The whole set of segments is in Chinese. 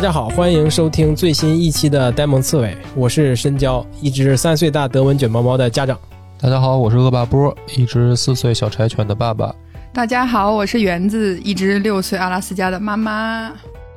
大家好，欢迎收听最新一期的呆萌刺猬，我是深交，一只三岁大德文卷毛猫的家长。大家好，我是恶霸波，一只四岁小柴犬的爸爸。大家好，我是园子，一只六岁阿拉斯加的妈妈。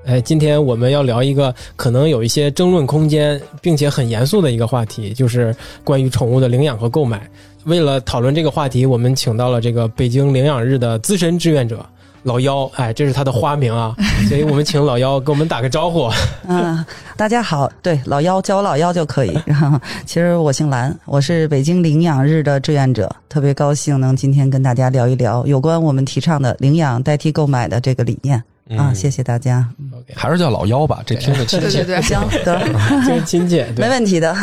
哎，今天我们要聊一个可能有一些争论空间，并且很严肃的一个话题，就是关于宠物的领养和购买。为了讨论这个话题，我们请到了这个北京领养日的资深志愿者老妖，哎，这是他的花名啊，所以我们请老妖跟我们打个招呼。嗯，大家好，对老妖叫我老妖就可以。然后，其实我姓蓝，我是北京领养日的志愿者，特别高兴能今天跟大家聊一聊有关我们提倡的领养代替购买的这个理念啊。谢谢大家，还是叫老妖吧，这听着亲切。对对对，行，得这个亲切，没问题的。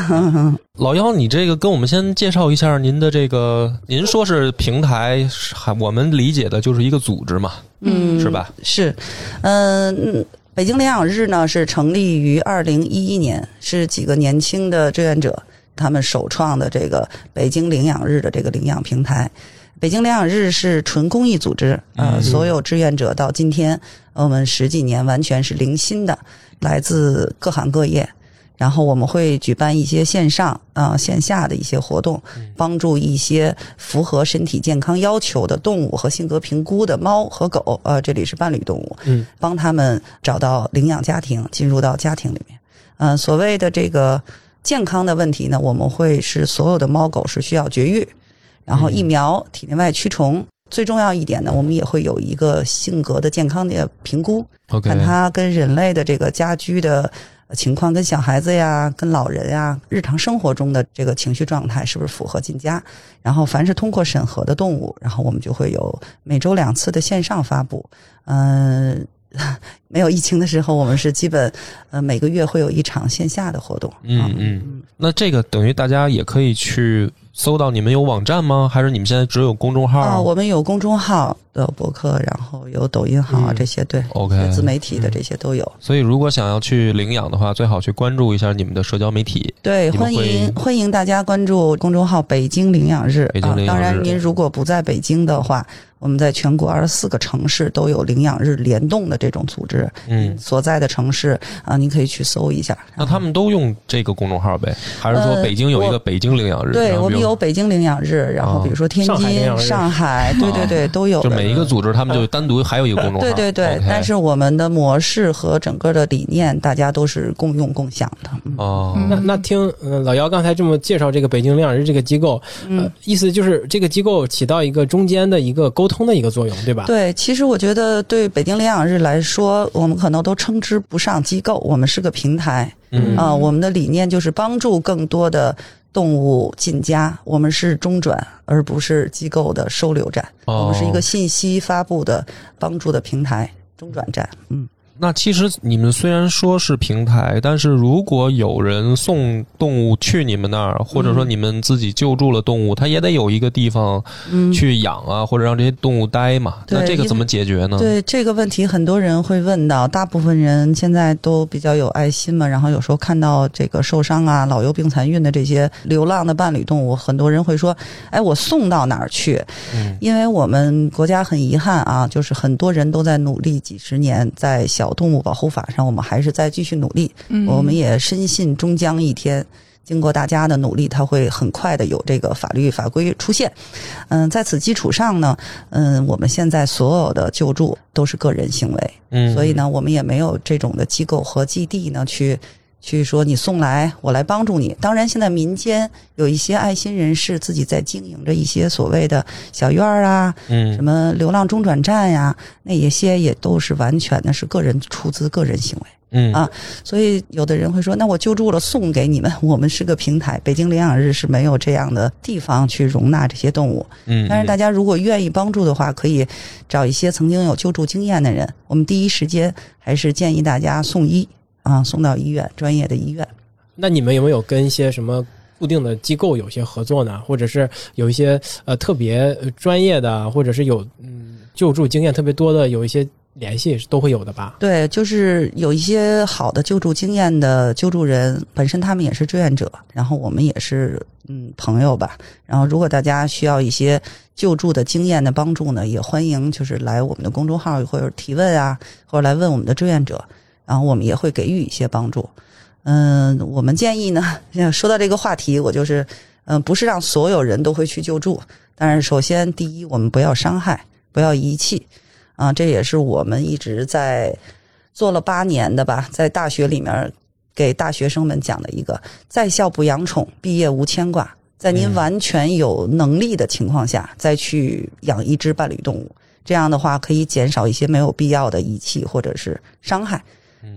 老妖，你这个跟我们先介绍一下您的这个，您说是平台，还我们理解的就是一个组织嘛，嗯，是吧？是，嗯，北京领养日呢是成立于二零一一年，是几个年轻的志愿者他们首创的这个北京领养日的这个领养平台。北京领养日是纯公益组织，呃，所有志愿者到今天我们十几年完全是零薪的，来自各行各业。然后我们会举办一些线上啊、线下的一些活动，帮助一些符合身体健康要求的动物和性格评估的猫和狗，呃，这里是伴侣动物，嗯，帮他们找到领养家庭，进入到家庭里面。嗯、所谓的这个健康的问题呢，我们会是所有的猫狗是需要绝育，然后疫苗、体内外驱虫。最重要一点呢，我们也会有一个性格的健康的评估，看它跟人类的这个家居的情况，跟小孩子呀、跟老人呀，日常生活中的这个情绪状态是不是符合进家？然后，凡是通过审核的动物，然后我们就会有每周两次的线上发布。嗯、没有疫情的时候，我们是基本呃每个月会有一场线下的活动。嗯嗯，那这个等于大家也可以去搜到你们有网站吗？还是你们现在只有公众号？啊，我们有公众号的博客，然后有抖音号啊，嗯这些对 OK 自媒体的这些都有。所以如果想要去领养的话，最好去关注一下你们的社交媒体。对，欢迎欢迎大家关注公众号“北京领养日”北京领养日啊。当然，您如果不在北京的话，我们在全国二十四个城市都有领养日联动的这种组织。嗯，所在的城市啊，您可以去搜一下。那他们都用这个公众号呗？还是说呃北京有一个北京领养日？对我们有北京领养日，然后啊比如说天津、日上海，对对对，都有。就每一个组织他们就单独还有一个公众号。对对对但是我们的模式和整个的理念，大家都是共用共享的。嗯哦，那那听呃老姚刚才这么介绍这个北京领养日这个机构，嗯呃，意思就是这个机构起到一个中间的一个沟通的一个作用，对吧？对，其实我觉得对北京领养日来说，我们可能都称之不上机构，我们是个平台嗯啊、我们的理念就是帮助更多的动物进家，我们是中转，而不是机构的收留站。哦我们是一个信息发布的帮助的平台，中转站。嗯，那其实你们虽然说是平台，但是如果有人送动物去你们那儿，或者说你们自己救助了动物，它也得有一个地方嗯去养啊，或者让这些动物待嘛。那这个怎么解决呢？对这个问题，很多人会问到，大部分人现在都比较有爱心嘛，然后有时候看到这个受伤啊、老幼病残孕的这些流浪的伴侣动物，很多人会说：“哎，我送到哪儿去？”嗯因为我们国家很遗憾啊，就是很多人都在努力几十年，在小动物保护法上，我们还是在继续努力。嗯我们也深信终将一天，经过大家的努力，它会很快的有这个法律法规出现。嗯，在此基础上呢，嗯，我们现在所有的救助都是个人行为，嗯，所以呢，我们也没有这种的机构和基地呢去。去说你送来，我来帮助你。当然，现在民间有一些爱心人士自己在经营着一些所谓的小院儿啊，什嗯么流浪中转站呀，那一些也都是完全的是个人出资、个人行为。嗯啊所以有的人会说，那我救助了送给你们，我们是个平台，北京领养日是没有这样的地方去容纳这些动物。嗯，但是大家如果愿意帮助的话，可以找一些曾经有救助经验的人，我们第一时间还是建议大家送医啊，送到医院，专业的医院。那你们有没有跟一些什么固定的机构有些合作呢？或者是有一些呃特别呃专业的，或者是有嗯救助经验特别多的，有一些联系是都会有的吧？对，就是有一些好的救助经验的救助人，本身他们也是志愿者，然后我们也是嗯朋友吧。然后如果大家需要一些救助的经验的帮助呢，也欢迎就是来我们的公众号或者提问啊，或者来问我们的志愿者。然后我们也会给予一些帮助。嗯，我们建议呢，说到这个话题，我就是，嗯，不是让所有人都会去救助，但是首先第一，我们不要伤害，不要遗弃，啊，这也是我们一直在做了八年的吧，在大学里面给大学生们讲的一个“在校不养宠，毕业无牵挂”。在您完全有能力的情况下，再去养一只伴侣动物，这样的话可以减少一些没有必要的遗弃或者是伤害。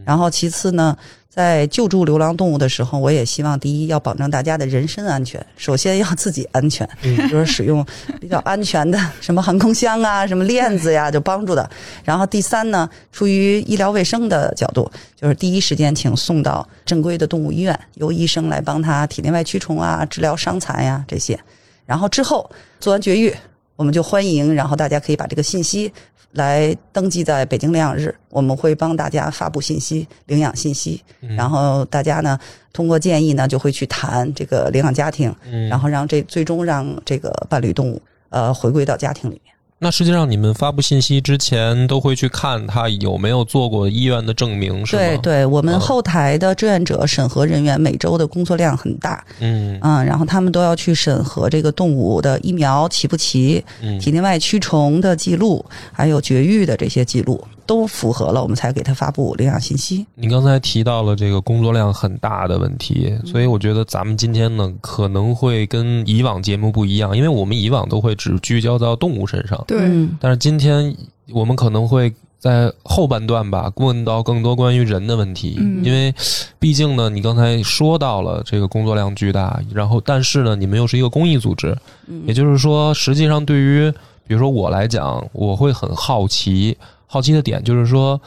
然后其次呢，在救助流浪动物的时候，我也希望第一要保证大家的人身安全，首先要自己安全，比如说使用比较安全的 什么航空箱啊、什么链子呀，就帮助的。然后第三呢，出于医疗卫生的角度，就是第一时间请送到正规的动物医院，由医生来帮他体内外驱虫啊、治疗伤残呀这些。然后之后做完绝育，我们就欢迎，然后大家可以把这个信息。来登记在北京领养日，我们会帮大家发布信息、领养信息，然后大家呢通过建议呢就会去谈这个领养家庭，然后让这最终让这个伴侣动物呃回归到家庭里面。那实际上，你们发布信息之前都会去看他有没有做过医院的证明，是吗？对，对我们后台的志愿者审核人员每周的工作量很大，嗯。嗯，然后他们都要去审核这个动物的疫苗齐不齐，嗯。体内外驱虫的记录，还有绝育的这些记录都符合了，我们才给他发布领养信息。你刚才提到了这个工作量很大的问题，所以我觉得咱们今天呢可能会跟以往节目不一样，因为我们以往都会只聚焦到动物身上，对，嗯。但是今天我们可能会在后半段吧问到更多关于人的问题，嗯。因为毕竟呢，你刚才说到了这个工作量巨大，然后但是呢，你们又是一个公益组织，也就是说，实际上对于比如说我来讲，我会很好奇，好奇的点就是说。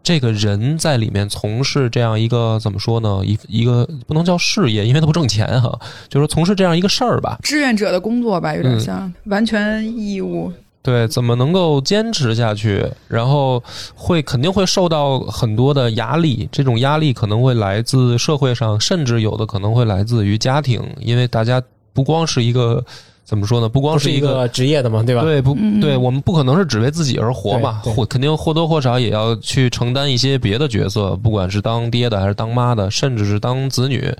这个人在里面从事这样一个怎么说呢？一一个不能叫事业，因为他不挣钱哈，就是从事这样一个事儿吧。志愿者的工作吧，有点嗯像、完全义务。对，怎么能够坚持下去？然后会肯定会受到很多的压力，这种压力可能会来自社会上，甚至有的可能会来自于家庭，因为大家不光是一个怎么说呢？不光是一一个。职业的嘛，对吧？对，不嗯对，我们不可能是只为自己而活嘛，或肯定或多或少也要去承担一些别的角色，不管是当爹的还是当妈的，甚至是当子女，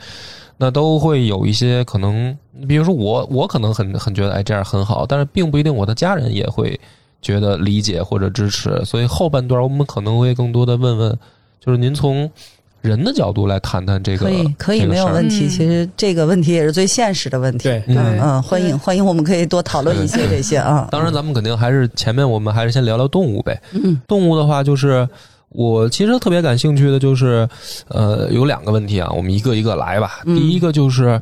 那都会有一些可能。比如说我，我可能很很觉得哎这样很好，但是并不一定我的家人也会觉得理解或者支持。所以后半段我们可能会更多的问问，就是您从人的角度来谈谈这个，可以可以没有问题。嗯其实这个问题也是最现实的问题。对嗯嗯，欢迎欢迎，我们可以多讨论一些这些啊。当然，咱们肯定还是前面我们还是先聊聊动物呗。嗯动物的话，就是我其实特别感兴趣的就是，呃，有两个问题啊，我们一个一个来吧。嗯第一个就是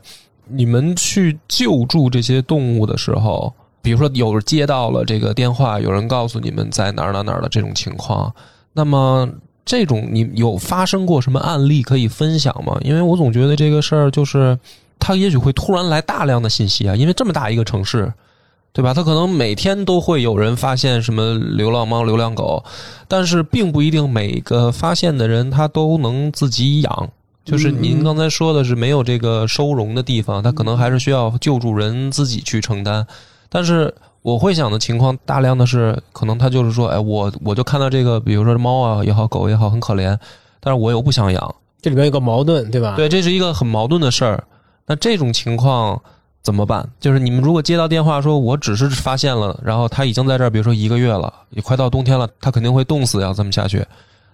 你们去救助这些动物的时候，比如说有接到了这个电话，有人告诉你们在哪儿哪儿哪儿的这种情况，那么。这种你有发生过什么案例可以分享吗？因为我总觉得这个事儿就是，它也许会突然来大量的信息啊，因为这么大一个城市，对吧？他可能每天都会有人发现什么流浪猫、流浪狗，但是并不一定每个发现的人他都能自己养。就是您刚才说的是没有这个收容的地方，他可能还是需要救助人自己去承担。但是我会想的情况，大量的是可能他就是说，哎，我我就看到这个，比如说猫啊也好，狗也好，很可怜，但是我又不想养，这里边有个矛盾，对吧？对，这是一个很矛盾的事儿。那这种情况怎么办？就是你们如果接到电话说，我只是发现了，然后它已经在这儿，比如说一个月了，也快到冬天了，它肯定会冻死，要这么下去，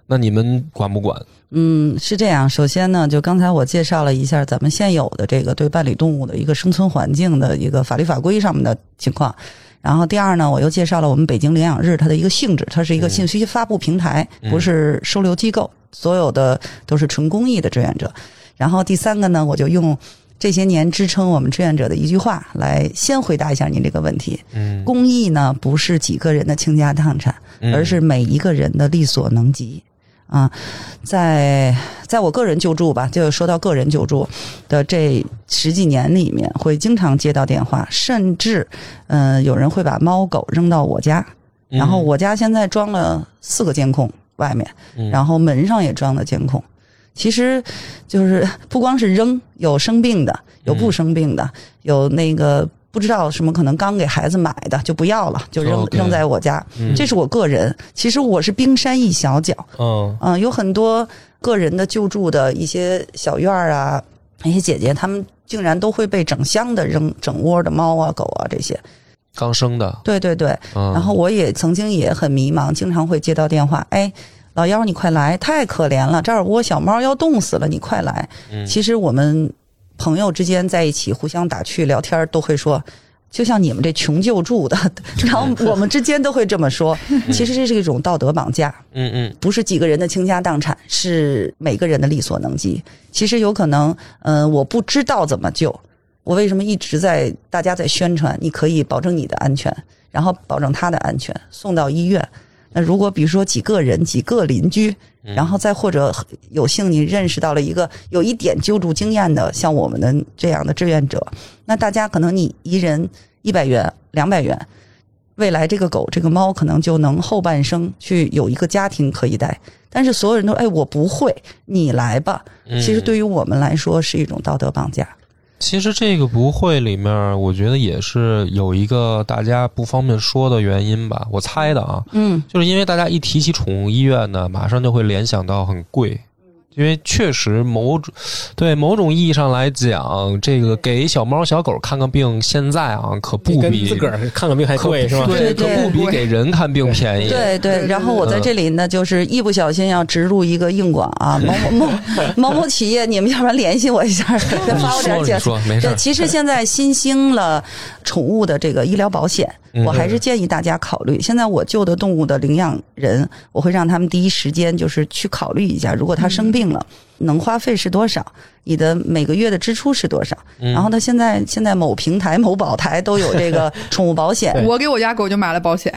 那你们管不管？嗯，是这样。首先呢，就刚才我介绍了一下咱们现有的这个对伴侣动物的一个生存环境的一个法律法规上面的情况。然后第二呢，我又介绍了我们北京领养日它的一个性质，它是一个信息发布平台，嗯不是收留机构，所有的都是纯公益的志愿者。然后第三个呢，我就用这些年支撑我们志愿者的一句话来先回答一下您这个问题：嗯，公益呢不是几个人的倾家荡产，嗯。而是每一个人的力所能及。啊，在在我个人救助吧，就说到个人救助的这十几年里面，会经常接到电话，甚至嗯、呃有人会把猫狗扔到我家，嗯。然后我家现在装了四个监控，外面，嗯。然后门上也装了监控。其实就是不光是扔，有生病的，有不生病的，有那个不知道什么可能刚给孩子买的就不要了，就扔扔在我家。嗯这是我个人，其实我是冰山一小角。嗯嗯、有很多个人的救助的一些小院儿啊，那些姐姐她们竟然都会被整箱的扔整窝的猫啊狗啊这些。刚生的，对对对，嗯，然后我也曾经也很迷茫，经常会接到电话，哎，老幺你快来，太可怜了，这儿窝小猫要冻死了，你快来。嗯其实我们朋友之间在一起互相打趣聊天，都会说。就像你们这穷救助的，然后我们之间都会这么说。其实这是一种道德绑架，嗯嗯不是几个人的倾家荡产，是每个人的力所能及。其实有可能，嗯、我不知道怎么救，我为什么一直在大家在宣传，你可以保证你的安全，然后保证他的安全，送到医院。那如果比如说几个人、几个邻居，然后再或者有幸你认识到了一个有一点救助经验的，像我们的这样的志愿者，那大家可能你一人一百元、两百元，未来这个狗、这个猫可能就能后半生去有一个家庭可以带。但是所有人都哎，我不会，你来吧。嗯，其实对于我们来说是一种道德绑架。其实这个不会里面，我觉得也是有一个大家不方便说的原因吧，我猜的啊，嗯，就是因为大家一提起宠物医院呢，马上就会联想到很贵。因为确实某种对某种意义上来讲，这个给小猫小狗看个病，现在啊可不比自个儿看个病还贵是吧？对，对可不比给人看病便宜。对对。然后我在这里呢，就是一不小心要植入一个硬广啊，某某 某某某企业，你们要不然联系我一下，再发我点你钱。说没事对，其实现在新兴了宠物的这个医疗保险，嗯我还是建议大家考虑。现在我救的动物的领养人，我会让他们第一时间就是去考虑一下，如果他生病了，能花费是多少，你的每个月的支出是多少。嗯然后他现在现在某平台、某宝台都有这个 宠物保险，我给我家狗就买了保险，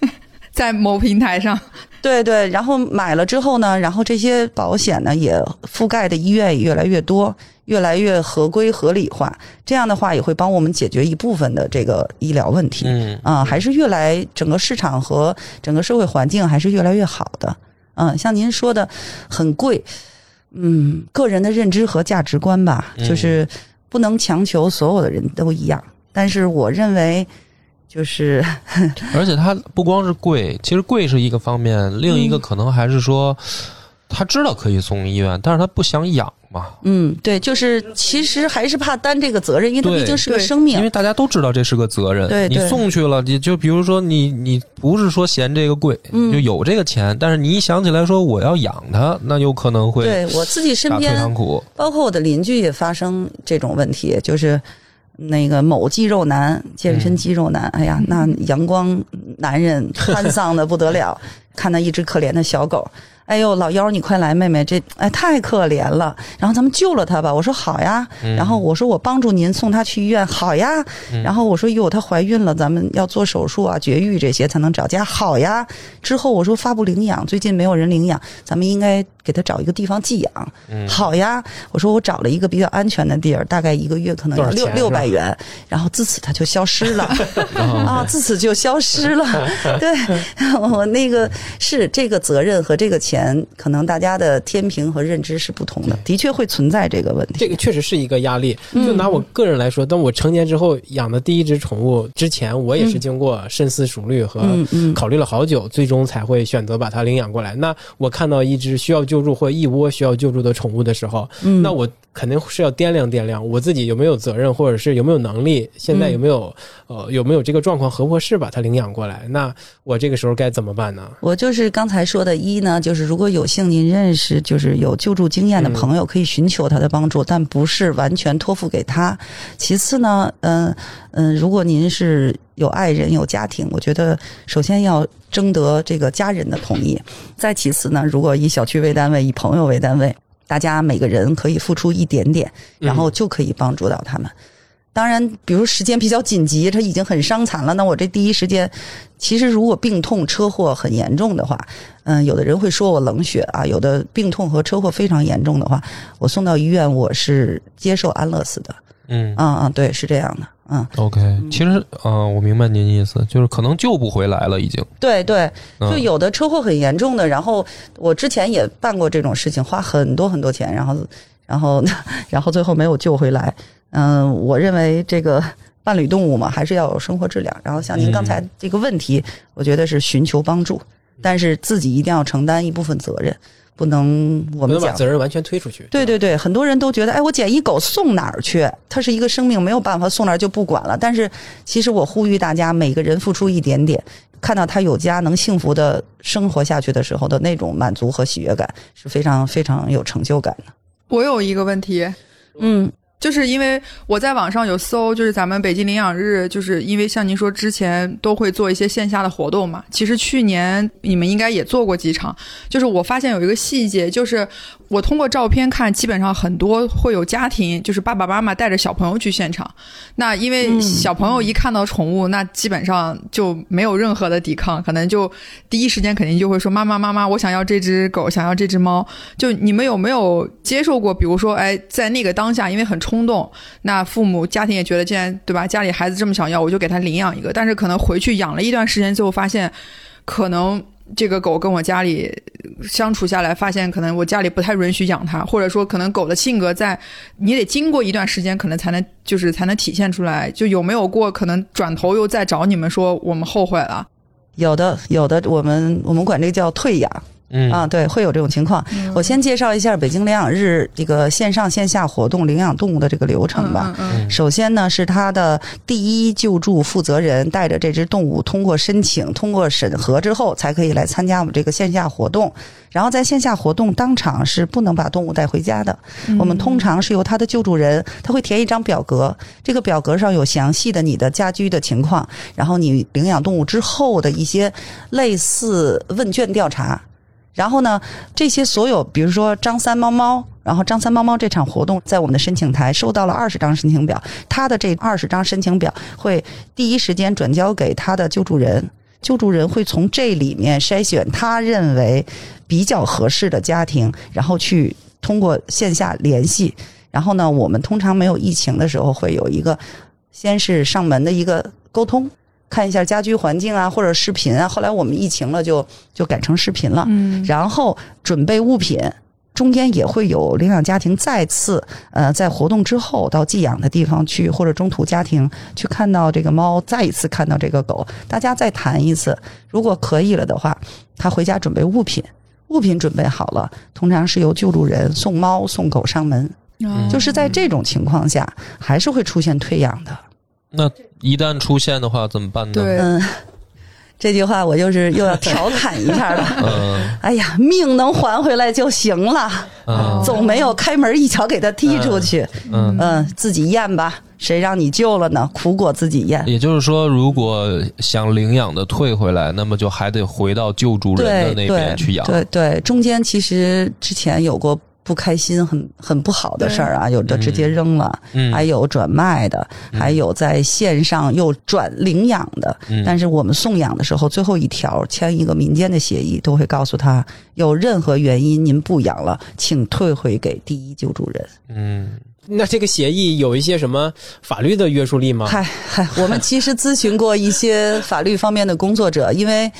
在某平台上。对对，然后买了之后呢，然后这些保险呢也覆盖的医院也越来越多，越来越合规合理化。这样的话也会帮我们解决一部分的这个医疗问题。嗯啊，还是越来整个市场和整个社会环境还是越来越好的。嗯，像您说的很贵，嗯，个人的认知和价值观吧，嗯就是不能强求所有的人都一样。但是我认为，就是 而且它不光是贵，其实贵是一个方面，另一个可能还是说，他知道可以送医院，但是他不想养嘛。嗯，对，就是其实还是怕担这个责任，因为它毕竟是个生命因。为大家都知道这是个责任，你送去了，你就比如说你你不是说嫌这个贵，嗯就有这个钱，但是你一想起来说我要养它，那有可能会对我自己身边。包括我的邻居也发生这种问题，就是那个某肌肉男，健身肌肉男，哎呀，那阳光男人沧桑的不得了，看到一只可怜的小狗。哎呦，老幺，你快来，妹妹，这哎太可怜了。然后咱们救了他吧。我说好呀。然后我说我帮助您送他去医院，好呀。然后我说哟，她怀孕了，咱们要做手术啊，绝育这些才能找家，好呀。之后我说发布领养，最近没有人领养，咱们应该给他找一个地方寄养。好呀，我说我找了一个比较安全的地儿，大概一个月可能有六六百元，然后自此他就消失了 啊，自此就消失了。对我那个是这个责任和这个钱，可能大家的天平和认知是不同的，的确会存在这个问题。这个确实是一个压力。嗯就拿我个人来说，当我成年之后养的第一只宠物之前，我也是经过深思熟虑和考虑了好久，最终才会选择把它领养过来。那我看到一只需要救助或一窝需要救助的宠物的时候，嗯那我肯定是要掂量掂量我自己有没有责任，或者是有没有能力，现在有没有、呃有没有这个状况合不合适把他领养过来？那我这个时候该怎么办呢？我就是刚才说的，一呢，就是如果有幸您认识就是有救助经验的朋友，可以寻求他的帮助，但不是完全托付给他。其次呢，嗯、嗯、如果您是有爱人有家庭，我觉得首先要征得这个家人的同意。再其次呢，如果以小区为单位，以朋友为单位，大家每个人可以付出一点点，然后就可以帮助到他们。当然，比如时间比较紧急，他已经很伤残了，那我这第一时间，其实如果病痛、车祸很严重的话，嗯，有的人会说我冷血啊，有的病痛和车祸非常严重的话，我送到医院，我是接受安乐死的。嗯啊啊，对，是这样的，嗯，，OK，其实嗯、我明白您意思，就是可能救不回来了，已经。对对，嗯就有的车祸很严重的，然后我之前也办过这种事情，花很多很多钱，然后然后 然后最后没有救回来。嗯，我认为这个伴侣动物嘛，还是要有生活质量。然后像您刚才这个问题，我觉得是寻求帮助，但是自己一定要承担一部分责任，不能我们讲把责任完全推出去。对对对，很多人都觉得，哎，我捡一狗送哪儿去？它是一个生命，没有办法送那儿就不管了。但是其实我呼吁大家，每个人付出一点点，看到它有家能幸福的生活下去的时候的那种满足和喜悦感，是非常非常有成就感的。我有一个问题，嗯就是因为我在网上有搜，就是咱们北京领养日，就是因为像您说之前都会做一些线下的活动嘛。其实去年你们应该也做过几场，就是我发现有一个细节，就是我通过照片看，基本上很多会有家庭，就是爸爸妈妈带着小朋友去现场。那因为小朋友一看到宠物，那基本上就没有任何的抵抗，可能就第一时间肯定就会说妈妈妈妈，我想要这只狗，想要这只猫。就你们有没有接受过？比如说，哎，在那个当下，因为很冲动，那父母家庭也觉得，既然对吧，家里孩子这么想要，我就给他领养一个。但是可能回去养了一段时间之后，发现可能这个狗跟我家里相处下来，发现可能我家里不太允许养它，或者说可能狗的性格在你得经过一段时间，可能才能就是才能体现出来。就有没有过可能转头又再找你们说我们后悔了？有的有的，我们我们管这个叫退养。嗯啊，对，会有这种情况。我先介绍一下北京领养日这个线上线下活动领养动物的这个流程吧。嗯嗯首先呢，是他的第一救助负责人带着这只动物通过申请、通过审核之后，才可以来参加我们这个线下活动。然后在线下活动当场是不能把动物带回家的。我们通常是由他的救助人，他会填一张表格，这个表格上有详细的你的家居的情况，然后你领养动物之后的一些类似问卷调查。然后呢，这些所有，比如说张三猫猫，然后张三猫猫这场活动在我们的申请台收到了二十张申请表，他的这二十张申请表会第一时间转交给他的救助人，救助人会从这里面筛选他认为比较合适的家庭，然后去通过线下联系。然后呢，我们通常没有疫情的时候会有一个先是上门的一个沟通。看一下家居环境啊，或者视频啊。后来我们疫情了就，就改成视频了。嗯然后准备物品，中间也会有领养家庭再次呃在活动之后到寄养的地方去，或者中途家庭去看到这个猫，再一次看到这个狗，大家再谈一次。如果可以了的话，他回家准备物品，物品准备好了，通常是由救助人送猫送狗上门。嗯就是在这种情况下，还是会出现退养的。那一旦出现的话怎么办呢？对嗯，这句话我就是又要 调侃一下了。嗯哎呀，命能还回来就行了，嗯总没有开门一脚给他踢出去。嗯。嗯，自己咽吧，谁让你救了呢？苦果自己咽。也就是说，如果想领养的退回来，那么就还得回到救助人的那边去养。对对，中间其实之前有过不开心、很很不好的事儿啊，有的直接扔了，嗯，还有转卖的，还有在线上又转领养的。嗯但是我们送养的时候，最后一条签一个民间的协议，都会告诉他，有任何原因您不养了，请退回给第一救助人。嗯那这个协议有一些什么法律的约束力吗？嗨嗨，我们其实咨询过一些法律方面的工作者，因为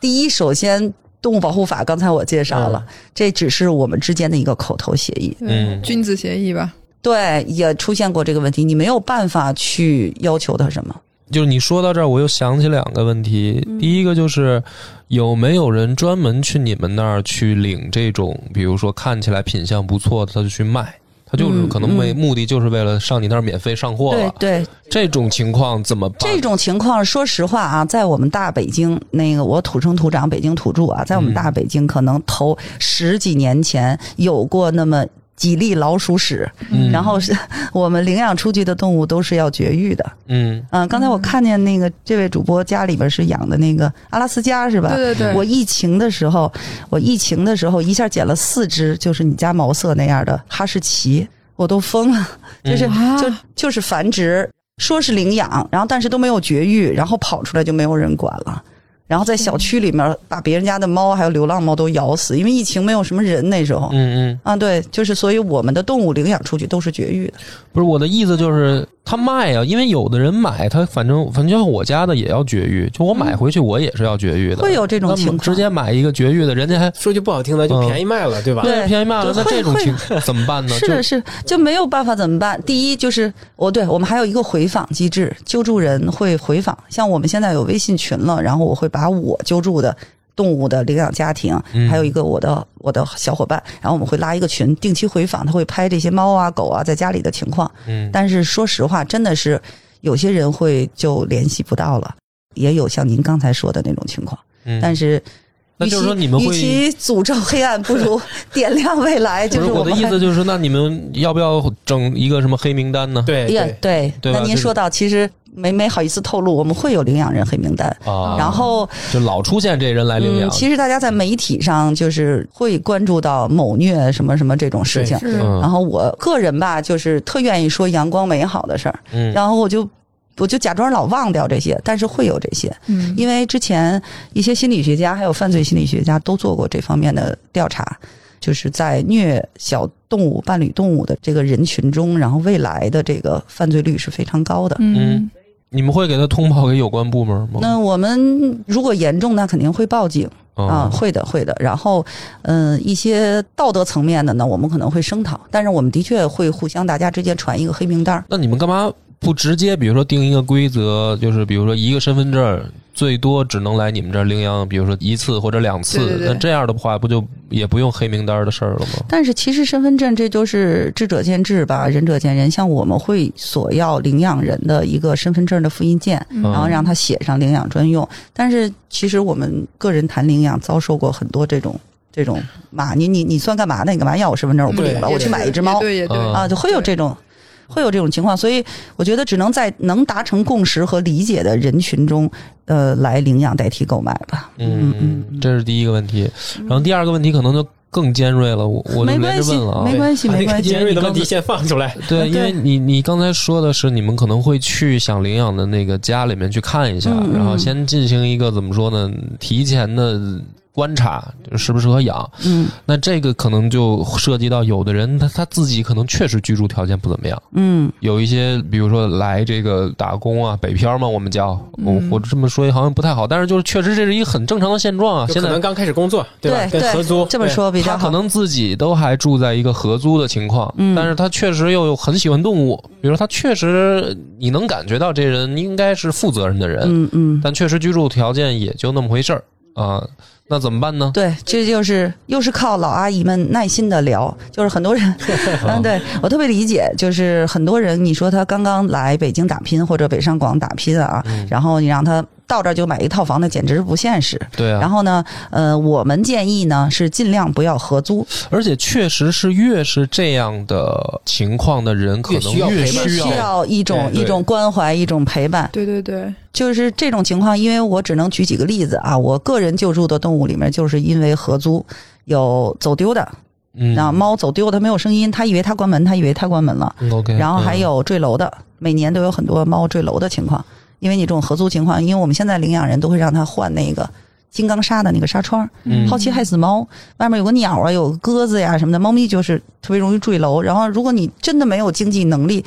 第一，首先。动物保护法，刚才我介绍了，这只是我们之间的一个口头协议。嗯君子协议吧。对，也出现过这个问题，你没有办法去要求他什么。就是你说到这儿，我又想起两个问题。嗯第一个就是有没有人专门去你们那儿去领这种，比如说看起来品相不错的，他就去卖，他就是嗯可能为嗯目的就是为了上你那儿免费上货了。对对，这种情况怎么办？这种情况，说实话啊，在我们大北京，那个我土生土长北京土著啊，在我们大北京，可能头十几年前有过那么几粒老鼠屎，嗯然后是我们领养出去的动物都是要绝育的。嗯嗯，刚才我看见那个这位主播家里边是养的那个阿拉斯加是吧？对对对，我疫情的时候，我疫情的时候一下捡了四只，就是你家毛色那样的哈士奇，我都疯了，就是、嗯就就是繁殖，说是领养，然后但是都没有绝育，然后跑出来就没有人管了。然后在小区里面把别人家的猫还有流浪猫都咬死，因为疫情没有什么人那时候。嗯嗯，啊，对，就是所以我们的动物领养出去都是绝育的。不是我的意思，就是他卖啊，因为有的人买他，反正反正就像我家的也要绝育，就我买回去我也是要绝育的，会有这种情况直接买一个绝育的，人家还说句不好听的，就嗯便宜卖了，对吧？对便宜卖了，那这种情怎么办呢？是的，是就没有办法怎么办？第一就是我对我们还有一个回访机制，救助人会回访。像我们现在有微信群了，然后我会把我救助的动物的领养家庭，嗯还有一个我的我的小伙伴，然后我们会拉一个群，定期回访，他会拍这些猫啊狗啊在家里的情况。嗯但是说实话，真的是有些人会就联系不到了，也有像您刚才说的那种情况。嗯，但是，那就是说你们会与其诅咒黑暗，不如 点亮未来。不就是是我的意思就是，那你们要不要整一个什么黑名单呢？对对，那您说到，其实没没好意思透露，我们会有领养人黑名单。啊，然后，就老出现这人来领嗯，养，其实大家在媒体上就是会关注到某虐什么什么这种事情。嗯然后我个人吧，就是特愿意说阳光美好的事儿，嗯然后我就我就假装老忘掉这些，但是会有这些，嗯，因为之前一些心理学家还有犯罪心理学家都做过这方面的调查，就是在虐小动物、伴侣动物的这个人群中，然后未来的这个犯罪率是非常高的。嗯你们会给他通报给有关部门吗？那我们如果严重，那肯定会报警啊，哦会的，会的。然后，嗯、一些道德层面的呢，我们可能会声讨，但是我们的确会互相大家之间传一个黑名单。那你们干嘛不直接，比如说定一个规则，就是比如说一个身份证最多只能来你们这儿领养，比如说一次或者两次，对对对那这样的话不就也不用黑名单的事儿了吗？但是其实身份证这就是智者见智吧，仁者见仁。像我们会索要领养人的一个身份证的复印件，嗯然后让他写上领养专用。但是其实我们个人谈领养遭受过很多这种这种骂，你你你算干嘛呢？你干嘛要我身份证？我不领了，我去买一只猫也对也对嗯啊，就会有这种。会有这种情况，所以我觉得只能在能达成共识和理解的人群中，呃，来领养代替购买吧。嗯嗯这是第一个问题。然后第二个问题可能就更尖锐了，我我就连没关系着问了啊，没关系，没关系。尖锐的问题先放出来。对，因为你你刚才说的是你们可能会去想领养的那个家里面去看一下，然后先进行一个怎么说呢，提前的观察，就适不适合养。嗯那这个可能就涉及到有的人他他自己可能确实居住条件不怎么样，嗯有一些比如说来这个打工啊，北漂嘛，我们叫我嗯我这么说好像不太好，但是就是确实这是一个很正常的现状啊。现在能刚开始工作，对吧？对跟合租这么说比较好。他可能自己都还住在一个合租的情况，嗯但是他确实又有很喜欢动物，比如说他确实你能感觉到这人应该是负责任的人，嗯嗯，但确实居住条件也就那么回事儿啊，那怎么办呢？对，这就是又是靠老阿姨们耐心的聊，就是很多人，嗯，对我特别理解，就是很多人，你说他刚刚来北京打拼或者北上广打拼啊，嗯然后你让他到这儿就买一套房，那简直是不现实。对啊，然后呢，呃，我们建议呢是尽量不要合租，而且确实是越是这样的情况的人，可能需要需需要一种一种关怀，一种陪伴。对对对，就是这种情况，因为我只能举几个例子啊。我个人救助的动物里面，就是因为合租有走丢的，嗯然后猫走丢，它没有声音，它以为它关门，它以为它关门了。嗯 OK，然后还有坠楼的，每年都有很多猫坠楼的情况。因为你这种合租情况，因为我们现在领养人都会让他换那个金刚砂的那个纱窗，嗯好奇害死猫，外面有个鸟啊，有个鸽子呀什么的，猫咪就是特别容易坠楼。然后如果你真的没有经济能力，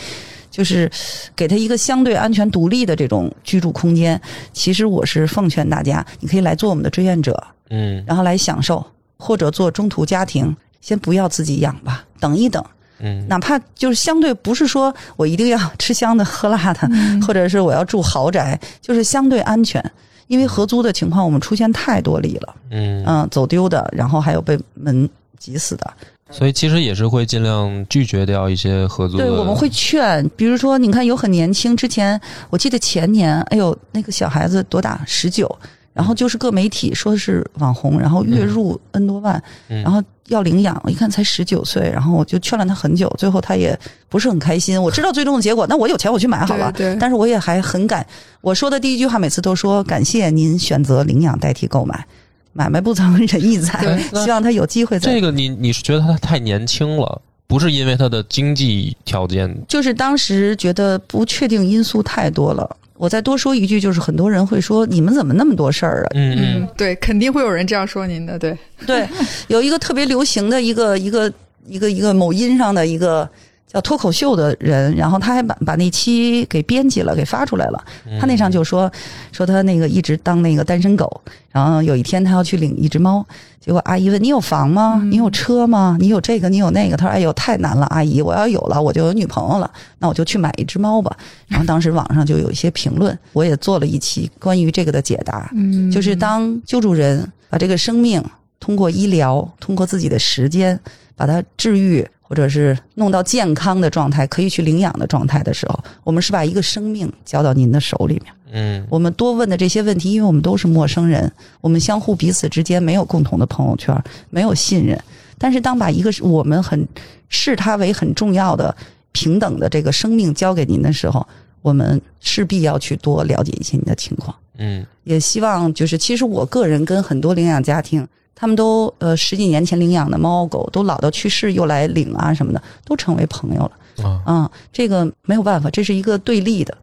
就是给它一个相对安全、独立的这种居住空间，其实我是奉劝大家，你可以来做我们的志愿者，嗯然后来享受，或者做中途家庭，先不要自己养吧，等一等。嗯哪怕就是相对不是说我一定要吃香的喝辣的，或者是我要住豪宅，就是相对安全。因为合租的情况我们出现太多例了，嗯嗯，走丢的，然后还有被门挤死的。所以其实也是会尽量拒绝掉一些合租。对，我们会劝，比如说，你看有很年轻，之前我记得前年，哎呦，那个小孩子多大，十九，然后就是各媒体说是网红，然后月入 N 多万，嗯。然后要领养，我一看才十九岁，然后我就劝了他很久，最后他也不是很开心。我知道最终的结果，那我有钱我去买好了，对对但是我也还很感，我说的第一句话每次都说感谢您选择领养代替购买，买卖不曾 仁义在希望他有机会再这个你你是觉得他太年轻了，不是因为他的经济条件？就是当时觉得不确定因素太多了。我再多说一句，就是很多人会说你们怎么那么多事儿啊？嗯嗯，对，肯定会有人这样说您的，对，对，有一个特别流行的一个一个一个一个某音上的一个叫脱口秀的人，然后他还把把那期给编辑了，给发出来了。他那上就说说他那个一直当那个单身狗，然后有一天他要去领一只猫，结果阿姨问你有房吗？你有车吗？你有这个你有那个？他说哎呦太难了，阿姨，我要有了我就有女朋友了，那我就去买一只猫吧。然后当时网上就有一些评论，我也做了一期关于这个的解答。嗯就是当救助人把这个生命通过医疗，通过自己的时间，把它治愈，或者是弄到健康的状态，可以去领养的状态的时候，我们是把一个生命交到您的手里面。嗯我们多问的这些问题，因为我们都是陌生人，我们相互彼此之间没有共同的朋友圈，没有信任。但是当把一个是我们很视它为很重要的平等的这个生命交给您的时候，我们势必要去多了解一些您的情况。嗯也希望就是，其实我个人跟很多领养家庭，他们都呃十几年前领养的猫狗，都老到去世又来领啊什么的，都成为朋友了。啊啊、这个没有办法，这是一个对立的。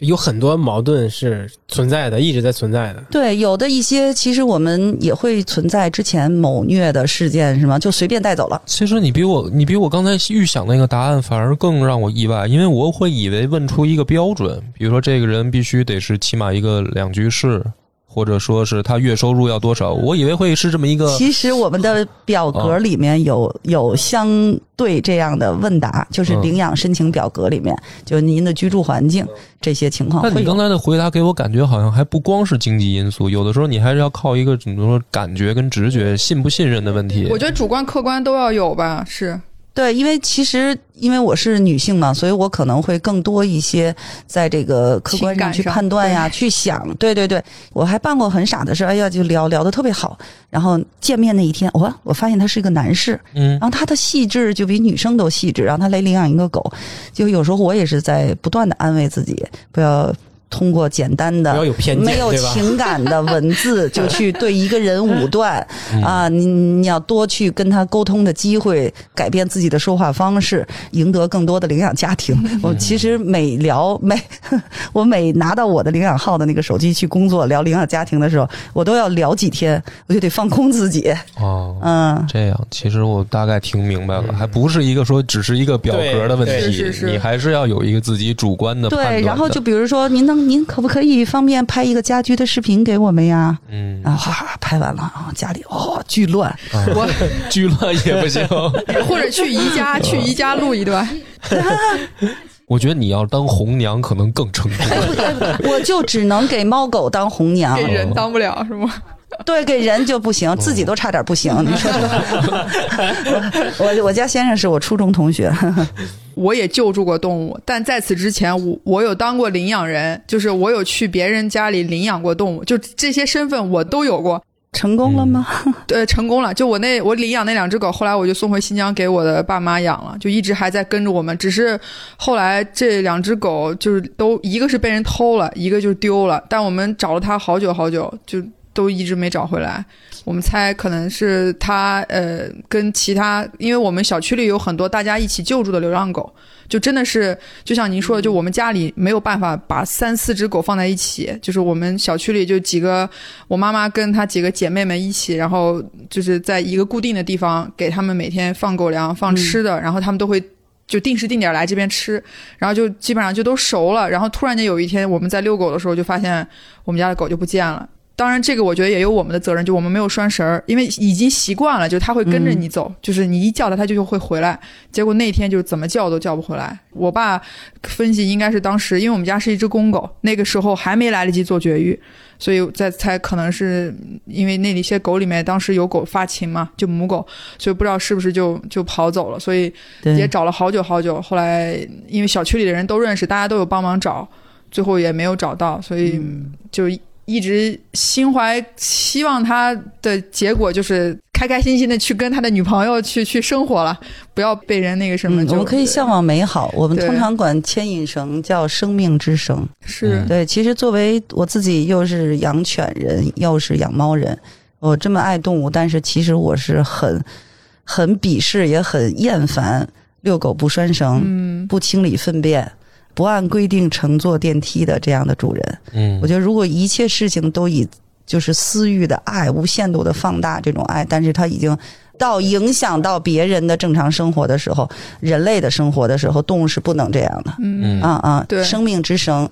有很多矛盾是存在的，一直在存在的。对，有的一些其实我们也会存在之前某虐的事件，是吗？就随便带走了。其实你比我，你比我刚才预想那个答案反而更让我意外，因为我会以为问出一个标准，比如说这个人必须得是起码一个两居室，或者说是他月收入要多少，我以为会是这么一个。其实我们的表格里面有有相对这样的问答，就是嗯领养申请表格里面，就是您的居住环境这些情况那你刚。才的回答给我感觉好像还不光是经济因素，有的时候你还是要靠一个怎么说感觉跟直觉、信不信任的问题。我觉得主观客观都要有吧，是对，因为其实因为我是女性嘛，所以我可能会更多一些在这个客观上去判断呀，去想。对对对，我还办过很傻的事，哎呀，就聊聊的特别好。然后见面那一天，我，我发现他是一个男士，嗯然后他的细致就比女生都细致，然后他来领养一个狗，就有时候我也是在不断的安慰自己，不要通过简单不要的。有偏见，没有？情感的文字 就去对一个人武断啊！你你要多去跟他沟通的机会，改变自己的说话方式，赢得更多的领养家庭。我其实每聊 每我每拿到我的领养号的那个手机去工作聊领养家庭的时候，我都要聊几天，我就得放空自己。哦，嗯，这样，其实我大概听明白了，还不是一个说只是一个表格的问题，是是是你还是要有一个自己主观的判断对，然后就比如说，您能您可不可以方便拍一个家居的视频给我们呀？嗯，然后哗拍完了啊，家里哦巨乱，我 巨乱也不行。或者去宜家去宜家录一段，我觉得你要当红娘可能更成功。我就只能给猫狗当红娘给，人当不了是吗？对，给人就不行，自己都差点不行。你说 我我我家先生是我初中同学，我也救助过动物，但在此之前，我我有当过领养人，就是我有去别人家里领养过动物，就这些身份我都有过。成功了吗？对，成功了。就我那我领养那两只狗，后来我就送回新疆给我的爸妈养了，就一直还在跟着我们。只是后来这两只狗就是都一个是被人偷了，一个就丢了，但我们找了它好久好久，就都一直没找回来。我们猜可能是它呃跟其他，因为我们小区里有很多大家一起救助的流浪狗，就真的是就像您说的，就我们家里没有办法把三四只狗放在一起，就是我们小区里就几个我妈妈跟她几个姐妹们一起，然后就是在一个固定的地方给他们每天放狗粮、放吃的，然后他们都会就定时定点来这边吃，然后就基本上就都熟了。然后突然间有一天我们在遛狗的时候，就发现我们家的狗就不见了。当然，这个我觉得也有我们的责任，就我们没有拴绳儿，因为已经习惯了，就它会跟着你走，就是你一叫它，它就会回来。结果那天就怎么叫都叫不回来。我爸分析应该是当时，因为我们家是一只公狗，那个时候还没来得及做绝育，所以在才可能是因为那里些狗里面当时有狗发情嘛，就母狗，所以不知道是不是就就跑走了，所以也，找了好久好久。后来因为小区里的人都认识，大家都有帮忙找，最后也没有找到，所以就一直心怀希望他的结果就是开开心心的去跟他的女朋友去去生活了，不要被人那个什么。嗯，我们可以向往美好。我们通常管牵引绳叫生命之绳。是嗯对，其实作为我自己又是养犬人，又是养猫人，我这么爱动物，但是其实我是很很鄙视，也很厌烦遛狗不拴绳、嗯不清理粪便、不按规定乘坐电梯的这样的主人。嗯我觉得如果一切事情都以就是私欲的爱无限度的放大这种爱，但是它已经到影响到别人的正常生活的时候，人类的生活的时候，动物是不能这样的。嗯嗯啊啊，对生命之绳。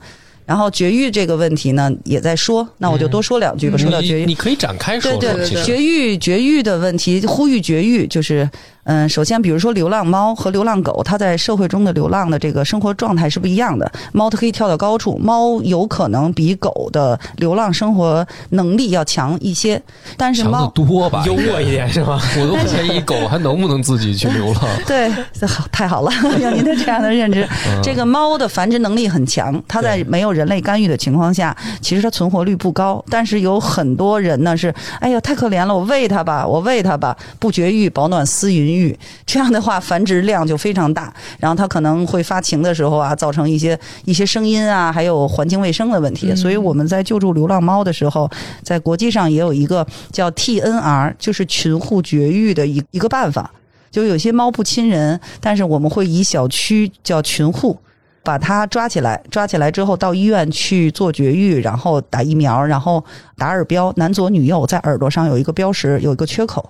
然后绝育这个问题呢，也在说，那我就多说两句吧。嗯说到绝育，你你可以展开说说，对对对绝育绝育的问题，呼吁绝育，就是嗯，首先比如说流浪猫和流浪狗，它在社会中的流浪的这个生活状态是不一样的。猫它可以跳到高处，猫有可能比狗的流浪生活能力要强一些，但是猫多吧？幽默一点是吗？我都怀疑狗还能不能自己去流浪。对，这好太好了，有您的这样的认知。嗯这个猫的繁殖能力很强，它在没有人类干预的情况下，其实它存活率不高。但是有很多人呢是，哎呀，太可怜了，我喂它吧，我喂它吧，不绝育，保暖思淫欲，这样的话繁殖量就非常大。然后它可能会发情的时候啊，造成一些一些声音啊，还有环境卫生的问题。嗯所以我们在救助流浪猫的时候，在国际上也有一个叫 TNR，就是群户绝育的一一个办法。就有些猫不亲人，但是我们会以小区叫群户。把它抓起来，抓起来之后到医院去做绝育，然后打疫苗，然后打耳标，男左女右，在耳朵上有一个标识，有一个缺口。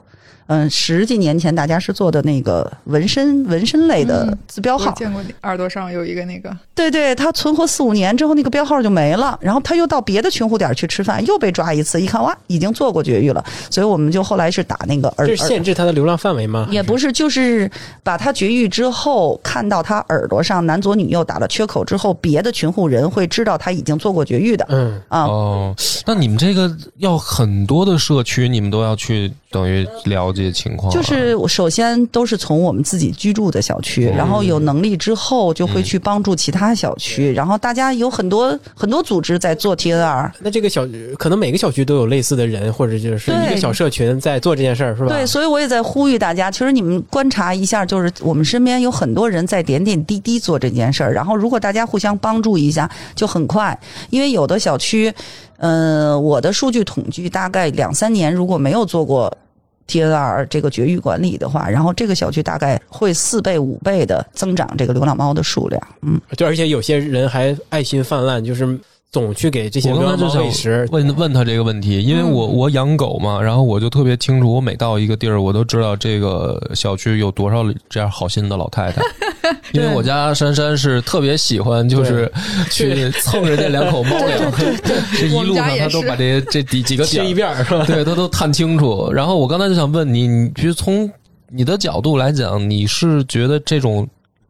嗯，十几年前大家是做的那个纹身纹身类的嗯字标号我，见过你耳朵上有一个那个，对对，它存活四五年之后，那个标号就没了，然后他又到别的群户点去吃饭，又被抓一次，一看哇，已经做过绝育了，所以我们就后来是打那个耳这是限制它的流浪范围吗？也不是，就是把它绝育之后，看到它耳朵上男左女右打了缺口之后，别的群户人会知道他已经做过绝育的嗯，啊。哦，那你们这个要很多的社区，你们都要去等于了解情况啊，就是首先都是从我们自己居住的小区，嗯然后有能力之后就会去帮助其他小区，然后大家有很多很多组织在做 TNR，那这个小可能每个小区都有类似的人，或者就是一个小社群在做这件事儿，是吧？对，所以我也在呼吁大家，其实你们观察一下，就是我们身边有很多人在点点滴滴做这件事儿，然后如果大家互相帮助一下，就很快。因为有的小区，嗯，我的数据统计大概两三年，如果没有做过 TNR 这个绝育管理的话，然后这个小区大概会四倍、五倍的增长这个流浪猫的数量。嗯，就而且有些人还爱心泛滥，就是总去给这些我流浪猫喂食。问问他这个问题，因为我我养狗嘛，然后我就特别清楚，我每到一个地儿，我都知道这个小区有多少这样好心的老太太，因为我家珊珊是特别喜欢，就是 去蹭人家两口猫 粮，这一路上她都把这这几几个点一遍是吧？对他都探清楚。然后我刚才就想问你，你其实从你的角度来讲，你是觉得这种，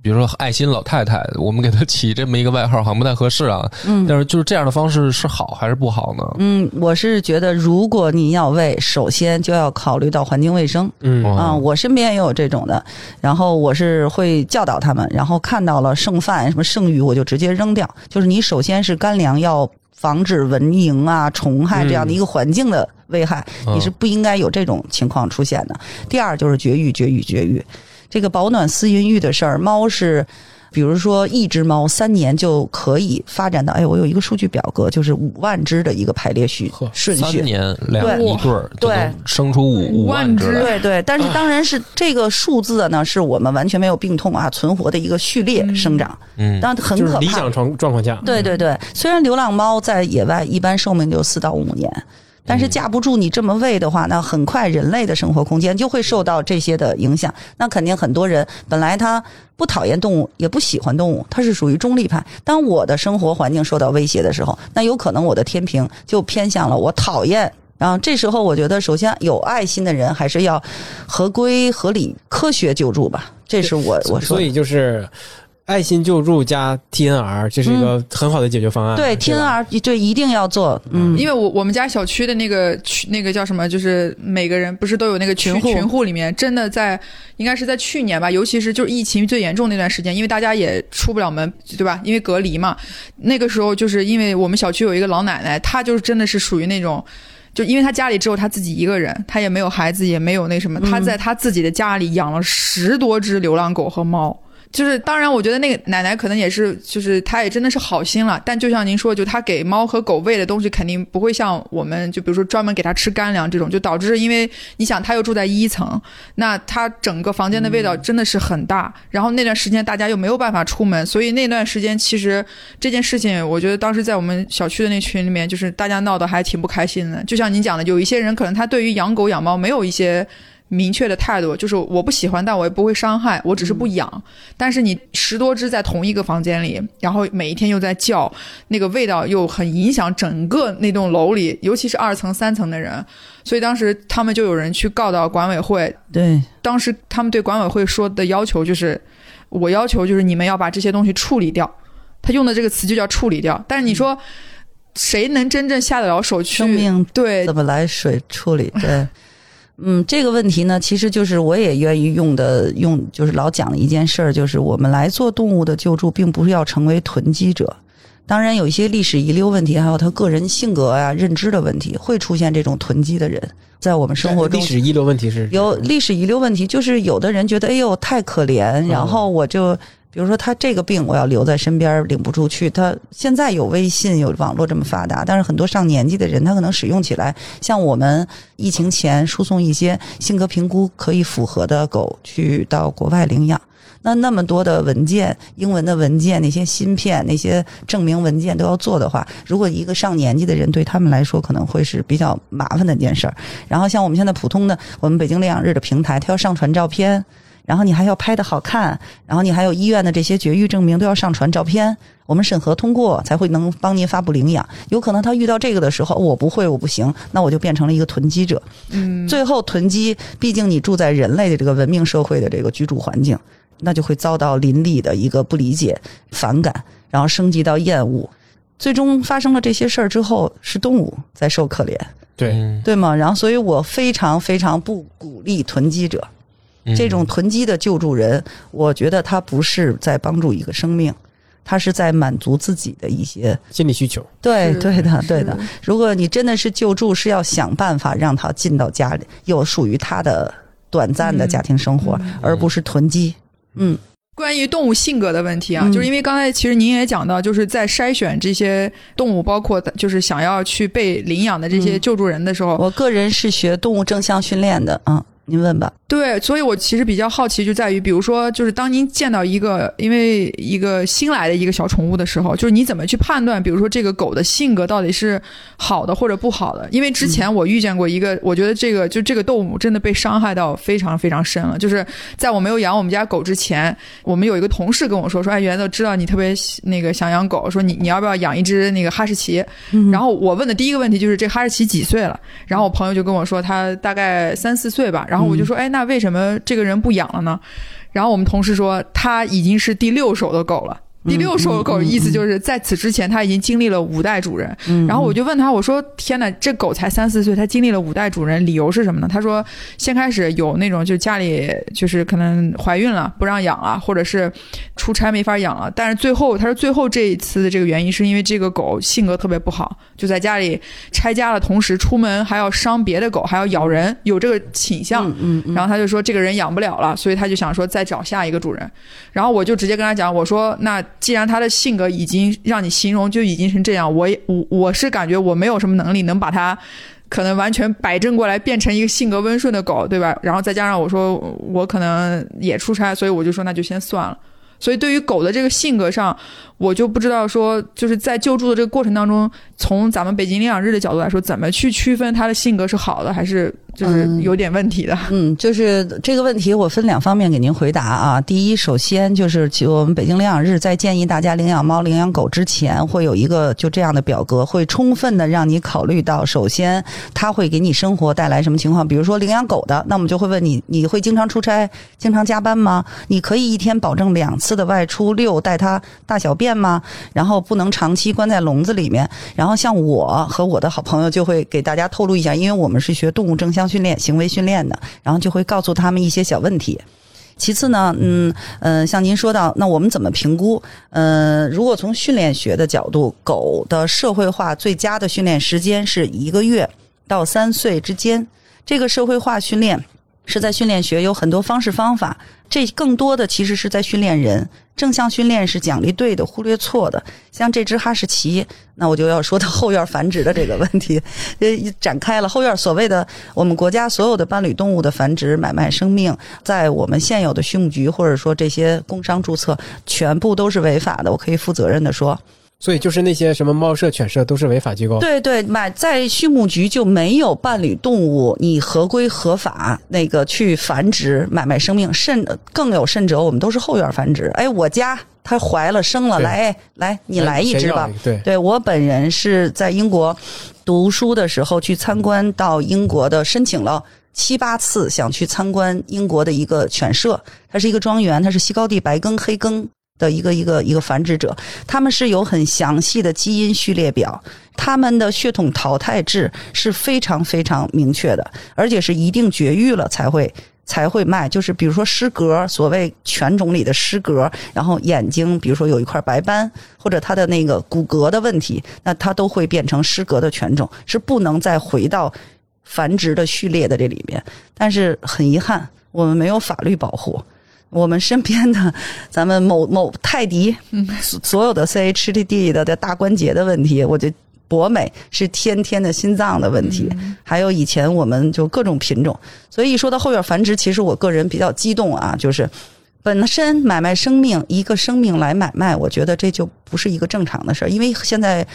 比如说爱心老太太，我们给她起这么一个外号，好像不太合适啊。嗯但是就是这样的方式是好还是不好呢？嗯，我是觉得，如果你要喂，首先就要考虑到环境卫生。嗯哦啊、我身边也有这种的，然后我是会教导他们，然后看到了剩饭什么剩余，我就直接扔掉。就是你首先是干粮要防止蚊蝇啊、虫害这样的一个环境的危害，嗯你是不应该有这种情况出现的。第二就是绝育、绝育、绝育，这个保暖思淫欲的事儿，猫是。比如说，一只猫三年就可以发展到，哎，我有一个数据表格，就是五万只的一个排列序顺序。三年两对一对儿，对生出五五万只万只来。对对，但是当然是这个数字呢，是我们完全没有病痛啊存活的一个序列生长，嗯，但很可怕就是理想。状状况下，对对对，虽然流浪猫在野外一般寿命就四到五年。但是架不住你这么喂的话，那很快人类的生活空间就会受到这些的影响。那肯定很多人本来他不讨厌动物，也不喜欢动物，他是属于中立派。当我的生活环境受到威胁的时候，那有可能我的天平就偏向了我讨厌。然后这时候，我觉得首先有爱心的人还是要合规、合理、科学救助吧。这是我我说。所以就是爱心救助加 TNR，这是一个很好的解决方案。对 TNR 对一定要做，嗯，因为我我们家小区的那个群那个叫什么，就是每个人不是都有那个群群户群户里面，真的在应该是在去年吧，尤其是就是疫情最严重那段时间，因为大家也出不了门，对吧？因为隔离嘛，那个时候就是因为我们小区有一个老奶奶，她就是真的是属于那种。就因为她家里只有她自己一个人，她也没有孩子，也没有那什么，她在她自己的家里养了十多只流浪狗和猫。就是当然，我觉得那个奶奶可能也是，就是她也真的是好心了。但就像您说，就她给猫和狗喂的东西，肯定不会像我们就比如说专门给它吃干粮这种，就导致因为你想，它又住在一层，那它整个房间的味道真的是很大。然后那段时间大家又没有办法出门，所以那段时间其实这件事情，我觉得当时在我们小区的那群里面，就是大家闹得还挺不开心的。就像您讲的，有一些人可能他对于养狗养猫没有一些。明确的态度，就是我不喜欢，但我也不会伤害，我只是不养。但是你十多只在同一个房间里，然后每一天又在叫，那个味道又很影响整个那栋楼里，尤其是二层、三层的人。所以当时他们就有人去告到管委会。对，当时他们对管委会说的要求就是，我要求就是你们要把这些东西处理掉。他用的这个词就叫处理掉。但是你说，谁能真正下得了手去？生命对怎么来水处理？对，嗯，这个问题呢，其实就是我也愿意用的，用就是老讲的一件事儿，就是我们来做动物的救助，并不是要成为囤积者。当然，有一些历史遗留问题，还有他个人性格啊、认知的问题，会出现这种囤积的人，在我们生活中历史遗留问题是有历史遗留问题，就是有的人觉得，哎呦太可怜，然后我就。比如说他这个病我要留在身边领不出去，他现在有微信有网络这么发达，但是很多上年纪的人他可能使用起来，像我们疫情前输送一些性格评估可以符合的狗去到国外领养，那那么多的文件，英文的文件，那些芯片，那些证明文件都要做的话，如果一个上年纪的人对他们来说可能会是比较麻烦的一件事儿。然后像我们现在普通的我们北京领养日的平台，它要上传照片。然后你还要拍的好看，然后你还有医院的这些绝育证明都要上传照片，我们审核通过才会能帮您发布领养。有可能他遇到这个的时候，我不会，我不行，那我就变成了一个囤积者。嗯，最后囤积，毕竟你住在人类的这个文明社会的这个居住环境，那就会遭到邻里的一个不理解、反感，然后升级到厌恶，最终发生了这些事儿之后，是动物在受可怜，对，嗯对吗？然后，所以我非常非常不鼓励囤积者。这种囤积的救助人，我觉得他不是在帮助一个生命，他是在满足自己的一些心理需求。对对的对的。如果你真的是救助，是要想办法让他进到家里，有属于他的短暂的家庭生活，而不是囤积。嗯，关于动物性格的问题啊，嗯。就是因为刚才其实您也讲到，就是在筛选这些动物，包括就是想要去被领养的这些嗯。救助人的时候，我个人是学动物正向训练的啊，您问吧。对，所以我其实比较好奇，就在于，比如说，就是当您见到一个因为一个新来的一个小宠物的时候，就是你怎么去判断，比如说这个狗的性格到底是好的或者不好的？因为之前我遇见过一个，我觉得这个就这个动物真的被伤害到非常非常深了。就是在我没有养我们家狗之前，我们有一个同事跟我说，说哎，原来都知道你特别喜那个想养狗，说你你要不要养一只那个哈士奇？然后我问的第一个问题就是这哈士奇几岁了？然后我朋友就跟我说他大概三四岁吧。然后我就说，哎，那为什么这个人不养了呢？然后我们同事说他已经是第六手的狗了。第六手的狗意思就是在此之前他已经经历了五代主人。嗯，然后我就问他，我说：“天哪，这狗才三四岁，它经历了五代主人，理由是什么呢？”他说：“先开始有那种就家里就是可能怀孕了不让养了，或者是出差没法养了。但是最后他说最后这一次的这个原因是因为这个狗性格特别不好，就在家里拆家的同时出门还要伤别的狗，还要咬人，有这个倾向。嗯嗯然后他就说这个人养不了了，所以他就想说再找下一个主人。然后我就直接跟他讲，我说那既然他的性格已经让你形容就已经成这样，我也我我是感觉我没有什么能力能把他。可能完全摆正过来，变成一个性格温顺的狗，对吧？然后再加上我说我可能也出差，所以我就说那就先算了。所以对于狗的这个性格上，我就不知道说就是在救助的这个过程当中，从咱们北京领养日的角度来说，怎么去区分它的性格是好的还是就是嗯有点问题的？嗯，就是这个问题，我分两方面给您回答啊。第一，首先就是其我们北京领养日在建议大家领养猫、领养狗之前，会有一个就这样的表格，会充分的让你考虑到，首先它会给你生活带来什么情况。比如说领养狗的，那我们就会问你，你会经常出差、经常加班吗？你可以一天保证两次的外出遛带它大小便吗？然后不能长期关在笼子里面。然后像我和我的好朋友就会给大家透露一下，因为我们是学动物正训练、行为训练的，然后就会告诉他们一些小问题。其次呢，嗯嗯，像您说到，那我们怎么评估？嗯，如果从训练学的角度，狗的社会化最佳的训练时间是一个月到三岁之间。这个社会化训练是在训练学有很多方式方法，这更多的其实是在训练人。正向训练是奖励对的，忽略错的。像这只哈士奇，那我就要说到后院繁殖的这个问题，呃，展开了后院所谓的我们国家所有的伴侣动物的繁殖、买卖生命，在我们现有的畜牧局或者说这些工商注册，全部都是违法的。我可以负责任的说。所以就是那些什么猫舍、犬舍都是违法机构。对对，买在畜牧局就没有伴侣动物，你合规合法那个去繁殖买卖生命，甚更有甚者，我们都是后院繁殖。哎，我家它怀了生了，对来来，你来一只吧。对，对我本人是在英国读书的时候去参观到英国的，申请了七八次，想去参观英国的一个犬舍，它是一个庄园，它是西高地白梗黑梗的一个一个一个繁殖者，他们是有很详细的基因序列表，他们的血统淘汰制是非常非常明确的，而且是一定绝育了才会。才会卖，就是比如说失格，所谓犬种里的失格，然后眼睛比如说有一块白斑，或者它的那个骨骼的问题，那它都会变成失格的犬种，是不能再回到繁殖的序列的这里面。但是很遗憾，我们没有法律保护。我们身边的咱们某某泰迪，所所有的 CHTD 的的大关节的问题，我觉得博美是天天的心脏的问题，还有以前我们就各种品种，所以一说到后院繁殖，其实我个人比较激动啊，就是本身买卖生命，一个生命来买卖，我觉得这就不是一个正常的事儿，因为现在。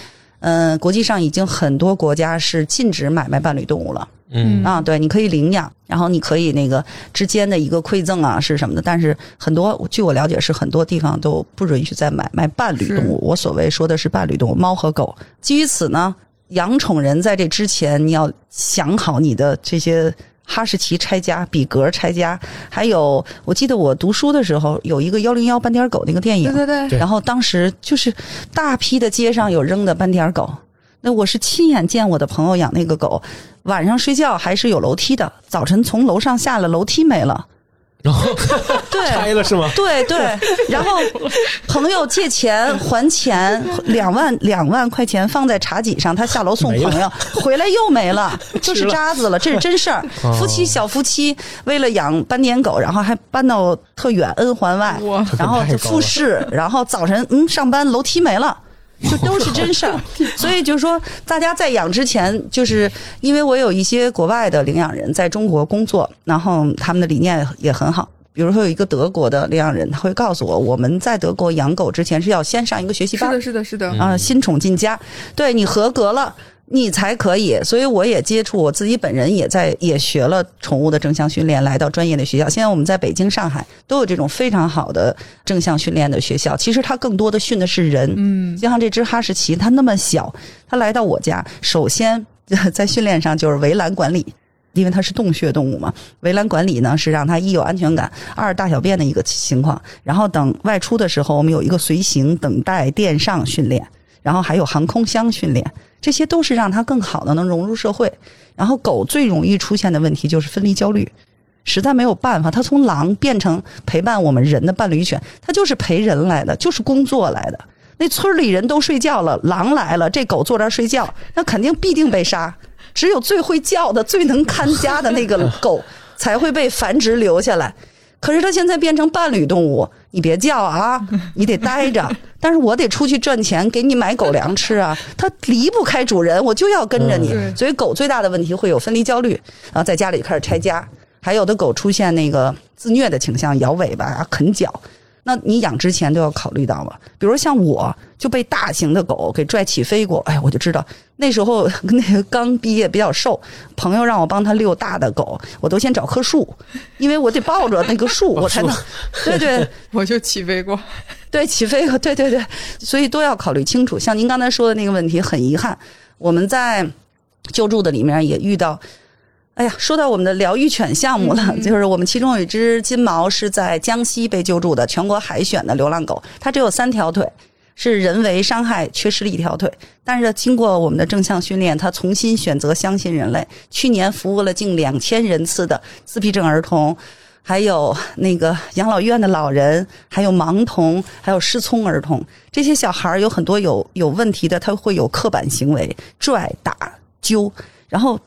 嗯，国际上已经很多国家是禁止买卖伴侣动物了。嗯啊，对，你可以领养，然后你可以那个之间的一个馈赠啊是什么的，但是很多据我了解是很多地方都不允许再买卖伴侣动物。我所谓说的是伴侣动物，猫和狗。基于此呢，养宠人在这之前你要想好你的这些。哈士奇拆家、比格拆家，还有我记得我读书的时候有一个幺零幺斑点狗那个电影，对对对，对然后当时就是大批的街上有扔的斑点狗，那我是亲眼见我的朋友养那个狗，晚上睡觉还是有楼梯的，早晨从楼上下了楼梯没了。然后对，拆了是吗？对对，然后朋友借钱还钱两万两万块钱放在茶几上，他下楼送朋友，回来又没了，就是渣子了，这是真事儿。夫妻小夫妻为了养斑点狗，然后还搬到特远恩环外，然后复试，然后早晨嗯上班楼梯没了。就都是真事儿，所以就是说，大家在养之前，就是因为我有一些国外的领养人在中国工作，然后他们的理念也很好。比如说有一个德国的领养人，他会告诉我，我们在德国养狗之前是要先上一个学习班，是的，是的，是的，啊，新宠进家，对你合格了，你才可以。所以我也接触，我自己本人也在也学了宠物的正向训练，来到专业的学校。现在我们在北京、上海都有这种非常好的正向训练的学校。其实它更多的训的是人，嗯，就像这只哈士奇，它那么小，它来到我家，首先在训练上就是围栏管理。因为它是洞穴动物嘛，围栏管理呢是让它一有安全感，二大小便的一个情况。然后等外出的时候，我们有一个随行等待垫上训练，然后还有航空箱训练，这些都是让它更好的能融入社会。然后狗最容易出现的问题就是分离焦虑，实在没有办法，它从狼变成陪伴我们人的伴侣犬，它就是陪人来的，就是工作来的。那村里人都睡觉了，狼来了，这狗坐这儿睡觉，那肯定必定被杀。只有最会叫的、最能看家的那个狗才会被繁殖留下来。可是它现在变成伴侣动物，你别叫啊，你得待着。但是我得出去赚钱，给你买狗粮吃啊。它离不开主人，我就要跟着你。嗯所以狗最大的问题会有分离焦虑，然后在家里开始拆家。还有的狗出现那个自虐的倾向，摇尾巴啊、啃脚。那你养之前都要考虑到嘛，比如像我就被大型的狗给拽起飞过，哎，我就知道那时候 那个刚毕业比较瘦，朋友让我帮他遛大的狗，我都先找棵树，因为我得抱着那个树，我才能，对对我就起飞过，对，起飞过，对对对，所以都要考虑清楚。像您刚才说的那个问题，很遗憾，我们在救助的里面也遇到。哎呀，说到我们的疗愈犬项目了，就是我们其中有一只金毛是在江西被救助的，全国海选的流浪狗，它只有三条腿，是人为伤害缺失了一条腿，但是经过我们的正向训练，它重新选择相信人类。去年服务了近两千人次的自闭症儿童，还有那个养老院的老人，还有盲童，还有失聪儿童，这些小孩儿有很多有有问题的，他会有刻板行为，拽、打、揪，然后。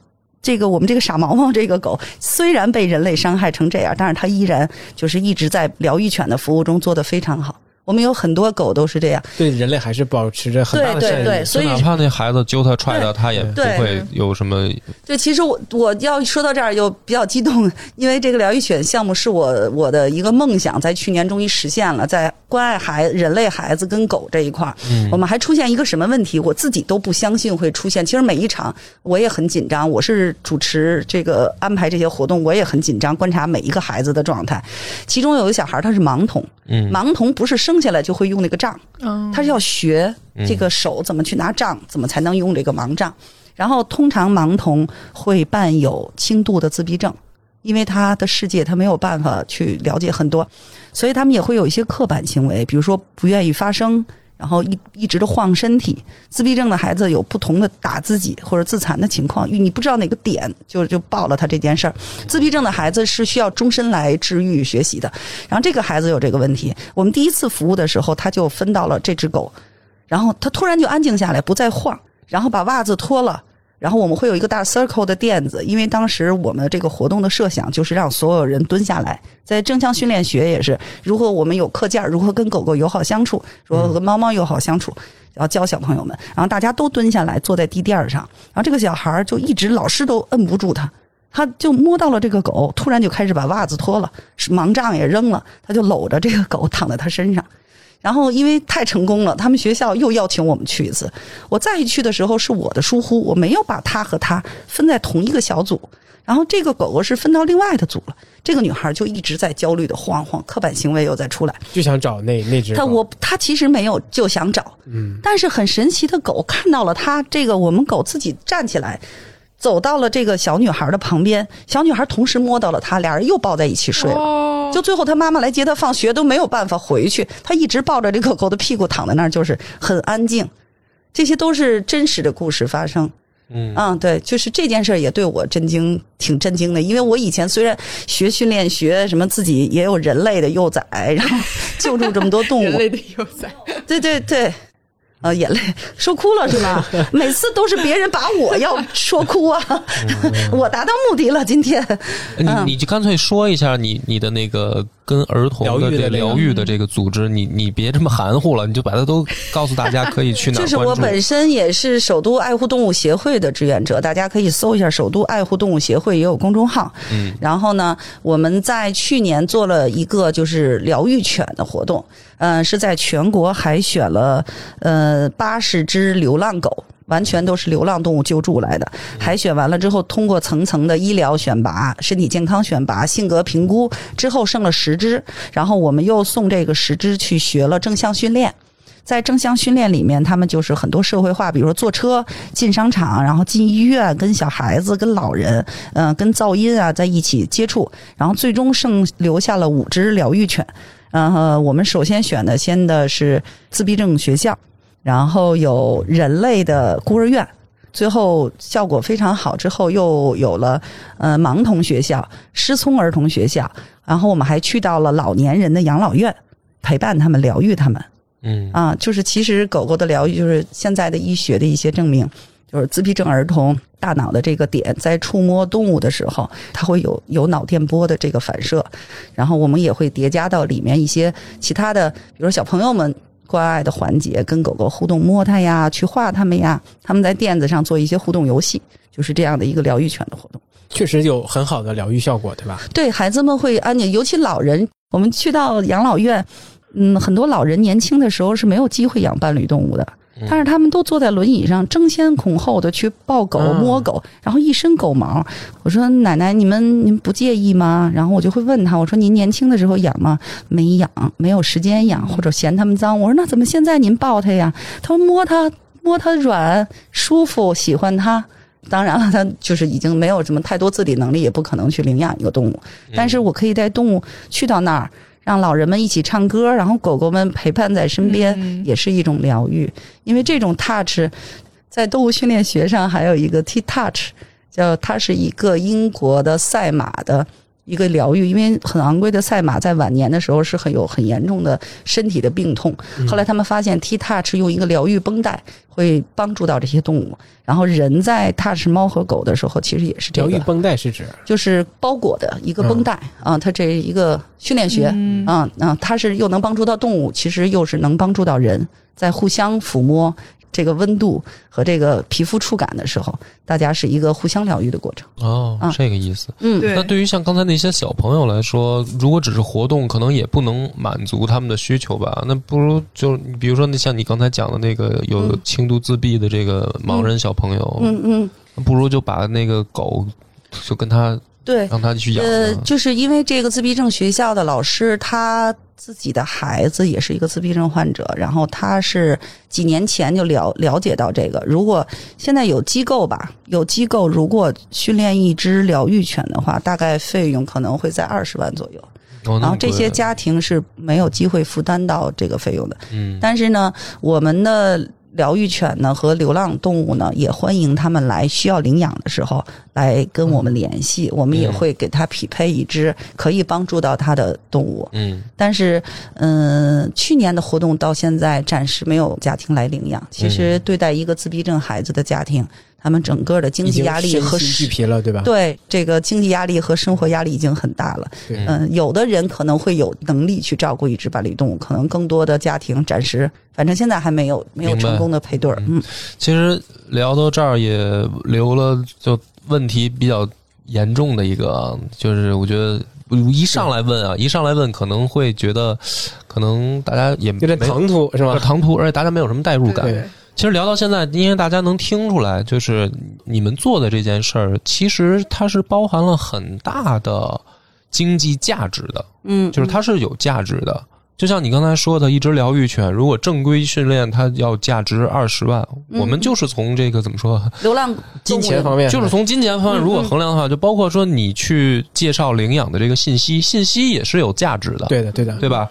这个我们这个傻毛毛这个狗虽然被人类伤害成这样，但是它依然就是一直在疗愈犬的服务中做得非常好。我们有很多狗都是这样。对人类还是保持着很大的对善意。对对所以哪怕那孩子揪他踹他，他也不会有什么。对其实我我要说到这儿又比较激动，因为这个疗愈犬项目是我我的一个梦想，在去年终于实现了。在关爱孩人类孩子跟狗这一块儿，嗯我们还出现一个什么问题？我自己都不相信会出现。其实每一场我也很紧张，我是主持这个安排这些活动，我也很紧张，观察每一个孩子的状态。其中有一个小孩他是盲童，嗯盲童不是生下来就会用那个杖，嗯，他是要学这个手怎么去拿杖，怎么才能用这个盲杖。然后，通常盲童会伴有轻度的自闭症，因为他的世界他没有办法去了解很多，所以他们也会有一些刻板行为，比如说不愿意发声，然后一一直的晃身体。自闭症的孩子有不同的打自己或者自残的情况，你不知道哪个点就就爆了他这件事儿。自闭症的孩子是需要终身来治愈学习的，然后这个孩子有这个问题，我们第一次服务的时候，他就分到了这只狗，然后他突然就安静下来，不再晃，然后把袜子脱了。然后我们会有一个大 circle 的垫子，因为当时我们这个活动的设想就是让所有人蹲下来，在正向训练学也是，如何我们有课件，如何跟狗狗友好相处，如何跟猫猫友好相处，然后教小朋友们，然后大家都蹲下来坐在地垫儿上，然后这个小孩儿就一直老师都摁不住他，他就摸到了这个狗，突然就开始把袜子脱了，盲杖也扔了，他就搂着这个狗躺在他身上。然后因为太成功了，他们学校又邀请我们去一次。我再一去的时候是我的疏忽，我没有把他和他分在同一个小组。然后这个狗狗是分到另外的组了，这个女孩就一直在焦虑的晃晃，刻板行为又在出来。就想找那那只狗。他我他其实没有就想找，嗯，但是很神奇的狗看到了他这个我们狗自己站起来，走到了这个小女孩的旁边，小女孩同时摸到了他，俩人又抱在一起睡了。哦，就最后他妈妈来接他放学都没有办法回去，他一直抱着这狗狗的屁股躺在那儿，就是很安静。这些都是真实的故事发生。嗯嗯，对，就是这件事儿也对我震惊，挺震惊的。因为我以前虽然学训练学什么，自己也有人类的幼崽，然后救助这么多动物，人类的幼崽，对对对，呃，眼泪说哭了是吗？每次都是别人把我要说哭啊，我达到目的了，今天。你嗯你就干脆说一下你你的那个跟儿童的这个疗愈的这个组织，你你别这么含糊了，你就把它都告诉大家可以去哪 就是儿关注。我本身也是首都爱护动物协会的志愿者，大家可以搜一下首都爱护动物协会，也有公众号。嗯，然后呢，我们在去年做了一个就是疗愈犬的活动，嗯、是在全国海选了呃八十只流浪狗。完全都是流浪动物救助来的，海选完了之后，通过层层的医疗选拔、身体健康选拔、性格评估之后，剩了十只，然后我们又送这个十只去学了正向训练。在正向训练里面，他们就是很多社会化，比如说坐车进商场，然后进医院，跟小孩子、跟老人，嗯、跟噪音啊在一起接触，然后最终剩留下了五只疗愈犬。然后我们首先选的先的是自闭症学校，然后有人类的孤儿院。最后效果非常好，之后又有了呃盲童学校、失聪儿童学校，然后我们还去到了老年人的养老院，陪伴他们、疗愈他们。嗯啊，就是其实狗狗的疗愈，就是现在的医学的一些证明，就是自闭症儿童大脑的这个点在触摸动物的时候，它会有有脑电波的这个反射，然后我们也会叠加到里面一些其他的，比如小朋友们。关爱的环节，跟狗狗互动，摸它呀，去画它们呀，他们在垫子上做一些互动游戏，就是这样的一个疗愈犬的活动。确实有很好的疗愈效果，对吧？对孩子们会安静，尤其老人。我们去到养老院，嗯，很多老人年轻的时候是没有机会养伴侣动物的，但是他们都坐在轮椅上，争先恐后的去抱狗、嗯摸狗，然后一身狗毛。我说奶奶，你们您不介意吗？然后我就会问他，我说您年轻的时候养吗？没养，没有时间养，或者嫌它们脏。我说那怎么现在您抱它呀？他说摸它，摸它软舒服，喜欢它。当然了，他就是已经没有什么太多自理能力，也不可能去领养一个动物。但是我可以带动物去到那儿，让老人们一起唱歌，然后狗狗们陪伴在身边，嗯也是一种疗愈。因为这种 touch，在动物训练学上还有一个 T touch，叫它是一个英国的赛马的一个疗愈，因为很昂贵的赛马在晚年的时候是很有很严重的身体的病痛。嗯。后来他们发现 T touch 用一个疗愈绷带会帮助到这些动物，然后人在 touch 猫和狗的时候，其实也是这个，疗愈绷带是指？就是包裹的一个绷带啊，它这一个训练学嗯。啊啊，它是又能帮助到动物，其实又是能帮助到人，在互相抚摸这个温度和这个皮肤触感的时候，大家是一个互相疗愈的过程。哦啊，这个意思。嗯，那对于像刚才那些小朋友来说，如果只是活动，可能也不能满足他们的需求吧？那不如就比如说，那像你刚才讲的那个有嗯轻度自闭的这个盲人小朋友，嗯嗯，不如就把那个狗就跟他对，让他去养呃，就是因为这个自闭症学校的老师，他自己的孩子也是一个自闭症患者，然后他是几年前就了了解到这个。如果现在有机构吧，有机构如果训练一只疗愈犬的话，大概费用可能会在二十万左右。哦然后这些，家庭是没有机会负担到这个费用的。嗯，但是呢，我们的疗愈犬呢和流浪动物呢，也欢迎他们来需要领养的时候来跟我们联系，我们也会给他匹配一只可以帮助到他的动物。嗯但是，嗯，去年的活动到现在暂时没有家庭来领养。其实对待一个自闭症孩子的家庭，他们整个的经济压力身和心俱疲了，对吧？对这个经济压力和生活压力已经很大了。对嗯，有的人可能会有能力去照顾一只伴侣动物，可能更多的家庭暂时，反正现在还没有没有成功的配对儿。嗯，其实聊到这儿也留了就问题比较严重的一个，就是我觉得一上来问啊，一上来问可能会觉得，可能大家也有点唐突是吧？唐突，而且大家没有什么代入感。对其实聊到现在，因为大家能听出来，就是你们做的这件事儿，其实它是包含了很大的经济价值的，嗯，就是它是有价值的。就像你刚才说的，一只疗愈犬，如果正规训练，它要价值二十万。嗯我们就是从这个怎么说，流浪金钱方面就是从金钱方面嗯如果衡量的话，就包括说你去介绍领养的这个信息，信息也是有价值的。对的对的，对吧？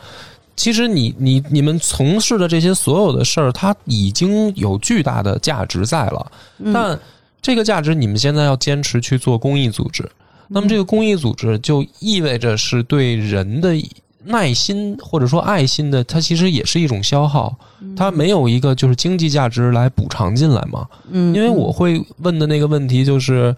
其实你你你们从事的这些所有的事儿，它已经有巨大的价值在了。嗯但这个价值，你们现在要坚持去做公益组织，那么这个公益组织就意味着是对人的耐心或者说爱心的，它其实也是一种消耗。它没有一个就是经济价值来补偿进来嘛？嗯，因为我会问的那个问题就是，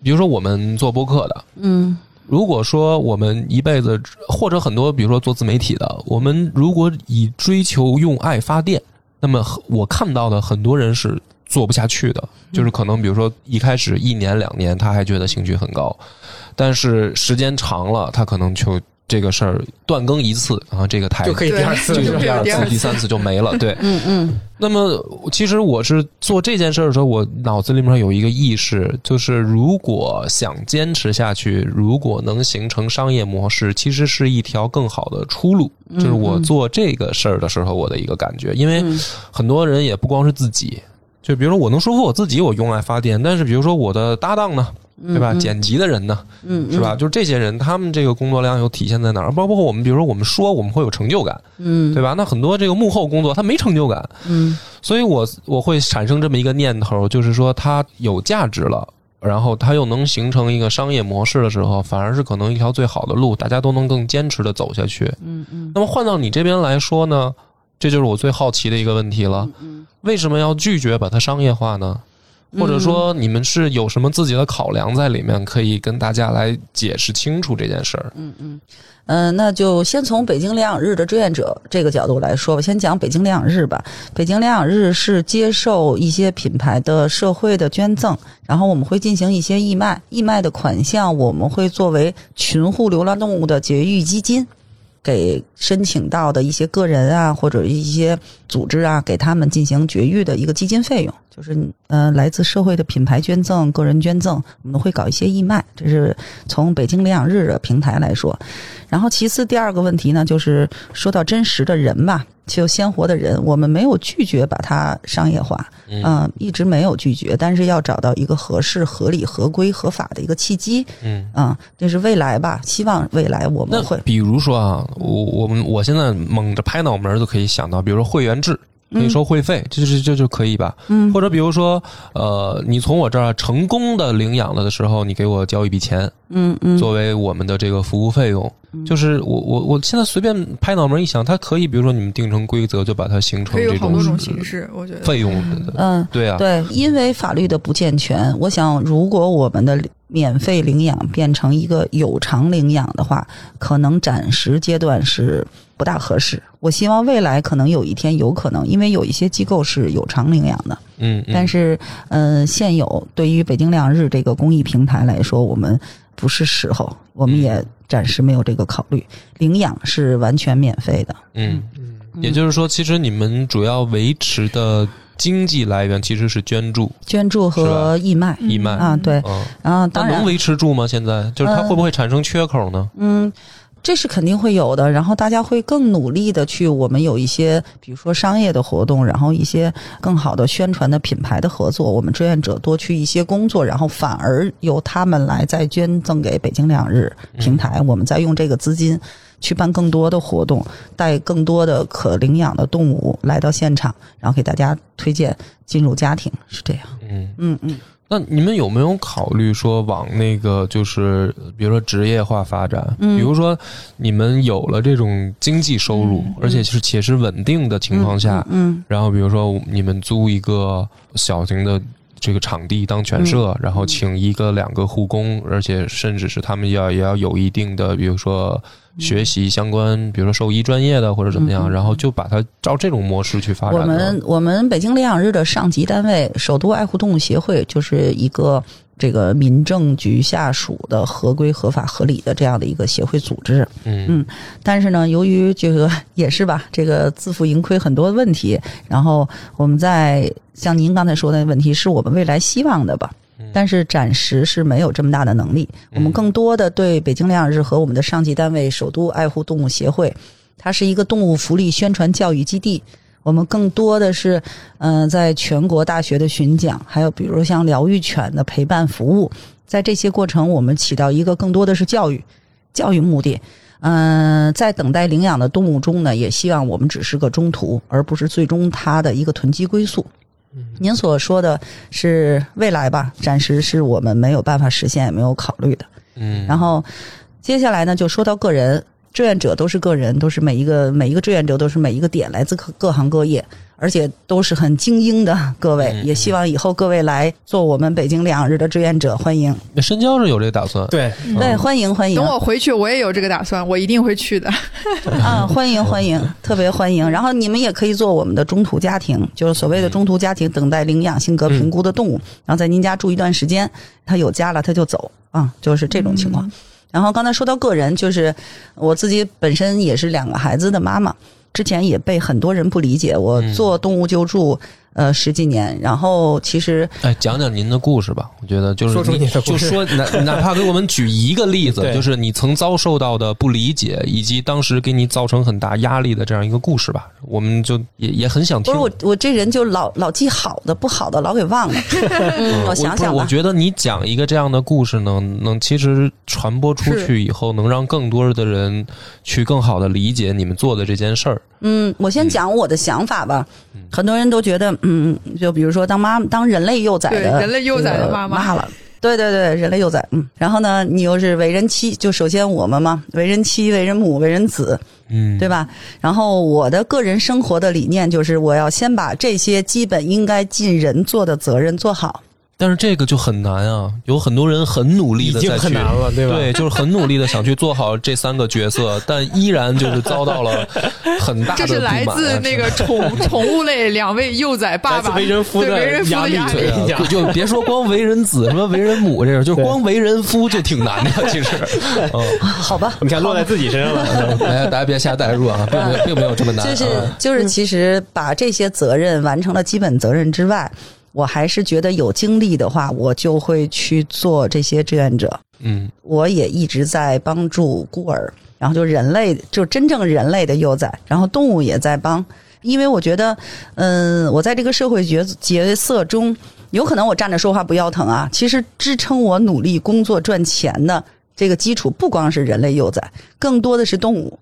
比如说我们做播客的，嗯如果说我们一辈子，或者很多，比如说做自媒体的，我们如果以追求用爱发电，那么我看到的很多人是做不下去的，就是可能比如说一开始一年两年他还觉得兴趣很高，但是时间长了，他可能就这个事儿断更一次，然后这个台就可以第二次，就第二次、第二次。第三次就没了，对。嗯嗯。那么，其实我是做这件事儿的时候，我脑子里面有一个意识，就是如果想坚持下去，如果能形成商业模式，其实是一条更好的出路。就是我做这个事儿的时候我的一个感觉，因为嗯。很多人也不光是自己，就比如说我能说服我自己，我用爱发电，但是比如说我的搭档呢，对吧？剪辑的人呢，嗯，是吧？就是这些人，他们这个工作量又体现在哪儿？包括我们，比如说我们说我们会有成就感，嗯，对吧？那很多这个幕后工作他没成就感，嗯所以我我会产生这么一个念头，就是说它有价值了，然后它又能形成一个商业模式的时候，反而是可能一条最好的路，大家都能更坚持的走下去。嗯嗯那么换到你这边来说呢，这就是我最好奇的一个问题了：嗯为什么要拒绝把它商业化呢？或者说你们是有什么自己的考量在里面，可以跟大家来解释清楚这件事儿？嗯嗯，呃，那就先从北京领养日的志愿者这个角度来说吧。先讲北京领养日吧。北京领养日是接受一些品牌的社会的捐赠，然后我们会进行一些义卖，义卖的款项我们会作为群护流浪动物的绝育基金。给申请到的一些个人啊，或者一些组织啊，给他们进行绝育的一个基金费用，就是呃，来自社会的品牌捐赠、个人捐赠，我们会搞一些义卖。这是从北京领养日的平台来说。然后，其次第二个问题呢，就是说到真实的人吧，就鲜活的人，我们没有拒绝把它商业化，嗯、一直没有拒绝，但是要找到一个合适、合理、合规、合法的一个契机，嗯，啊、这是未来吧，希望未来我们会，比如说啊，我我们我现在猛着拍脑门儿就可以想到，比如说会员制，可以收会费，这就是这就可以吧？嗯或者比如说，呃，你从我这儿成功的领养了的时候，你给我交一笔钱，嗯嗯，作为我们的这个服务费用。就是我我我现在随便拍脑门一想，它可以，比如说你们定成规则，就把它形成这种好多种形式，我觉得。费用。嗯。对啊，对，因为法律的不健全，我想如果我们的免费领养变成一个有偿领养的话，可能暂时阶段是不大合适。我希望未来可能有一天有可能，因为有一些机构是有偿领养的，嗯，嗯但是呃，现有对于北京领养日这个公益平台来说，我们不是时候，我们也暂时没有这个考虑。领养是完全免费的，嗯，也就是说，其实你们主要维持的经济来源其实是捐助、捐助和义卖义卖。啊，对，嗯，然后那当然能维持住吗？现在就是它呃会不会产生缺口呢？嗯，这是肯定会有的。然后大家会更努力的去，我们有一些，比如说商业的活动，然后一些更好的宣传的品牌的合作，我们志愿者多去一些工作，然后反而由他们来再捐赠给北京两日平台，我们再用这个资金。去办更多的活动，带更多的可领养的动物来到现场，然后给大家推荐进入家庭，是这样。嗯，嗯嗯。那你们有没有考虑说往那个就是比如说职业化发展？嗯比如说你们有了这种经济收入，嗯而且是且是稳定的情况下，嗯然后比如说你们租一个小型的这个场地当犬舍，嗯。然后请一个两个护工，而且甚至是他们要也要有一定的，比如说学习相关，比如说兽医专业的或者怎么样，然后就把它照这种模式去发展。我们我们北京领养日的上级单位首都爱护动物协会就是一个这个民政局下属的合规、合法、合理的这样的一个协会组织。嗯嗯但是呢，由于这个也是吧，这个自负盈亏很多问题，然后我们在像您刚才说的问题，是我们未来希望的吧。但是暂时是没有这么大的能力，我们更多的对北京领养日和我们的上级单位首都爱护动物协会，它是一个动物福利宣传教育基地。我们更多的是，嗯、在全国大学的巡讲，还有比如像疗愈犬的陪伴服务，在这些过程，我们起到一个更多的是教育、教育目的。嗯、在等待领养的动物中呢，也希望我们只是个中途，而不是最终它的一个囤积归宿。您所说的是未来吧？暂时是我们没有办法实现，也没有考虑的。嗯，然后接下来呢，就说到个人志愿者，都是个人，都是每一个每一个志愿者都是每一个点，来自各各行各业，而且都是很精英的各位。嗯也希望以后各位来做我们北京两日的志愿者，欢迎，那深交是有这个打算。对，对，欢迎欢迎等我回去，我也有这个打算，我一定会去的。啊，欢迎欢迎，特别欢迎。然后你们也可以做我们的中途家庭，就是所谓的中途家庭，等待领养性格评估的动物，然后在您家住一段时间，他有家了他就走啊，就是这种情况。然后刚才说到个人，就是我自己本身也是两个孩子的妈妈，之前也被很多人不理解。我嗯做动物救助呃十几年，然后其实哎，讲讲您的故事吧。我觉得就是说出你的故就说哪哪怕给我们举一个例子，就是你曾遭受到的不理解，以及当时给你造成很大压力的这样一个故事吧。我们就也也很想听不是。我我这人就老老记好的，不好的老给忘了。嗯，我想想吧。我觉得你讲一个这样的故事呢，能其实传播出去以后，能让更多的人去更好的理解你们做的这件事儿。嗯，我先讲我的想法吧。很多人都觉得，嗯，就比如说当妈当人类幼崽对的人类幼崽的妈妈了。对对对，人类幼崽，嗯，然后呢，你又是为人妻，就首先我们嘛，为人妻、为人母、为人子，嗯，对吧？然后我的个人生活的理念就是，我要先把这些基本应该尽人做的责任做好。但是这个就很难啊，有很多人很努力已经的在去很难了，对吧？对，就是很努力的想去做好这三个角色，但依然就是遭到了很大的这是来自那个宠 宠物类两位幼崽爸爸为人夫的对为人夫压力的压对力。就就别说光为人子什么为人母这种，就对光为人夫就挺难的，其实。嗯，好吧，你看落在自己身上了。哎，大家别瞎代入啊，并没有并没有这么难啊。就是就是，其实把这些责任完成了基本责任之外，我还是觉得有精力的话，我就会去做这些志愿者。嗯我也一直在帮助孤儿，然后就人类，就真正人类的幼崽，然后动物也在帮，因为我觉得，嗯，我在这个社会角角色中，有可能我站着说话不腰疼啊，其实支撑我努力工作赚钱的这个基础，不光是人类幼崽，更多的是动物。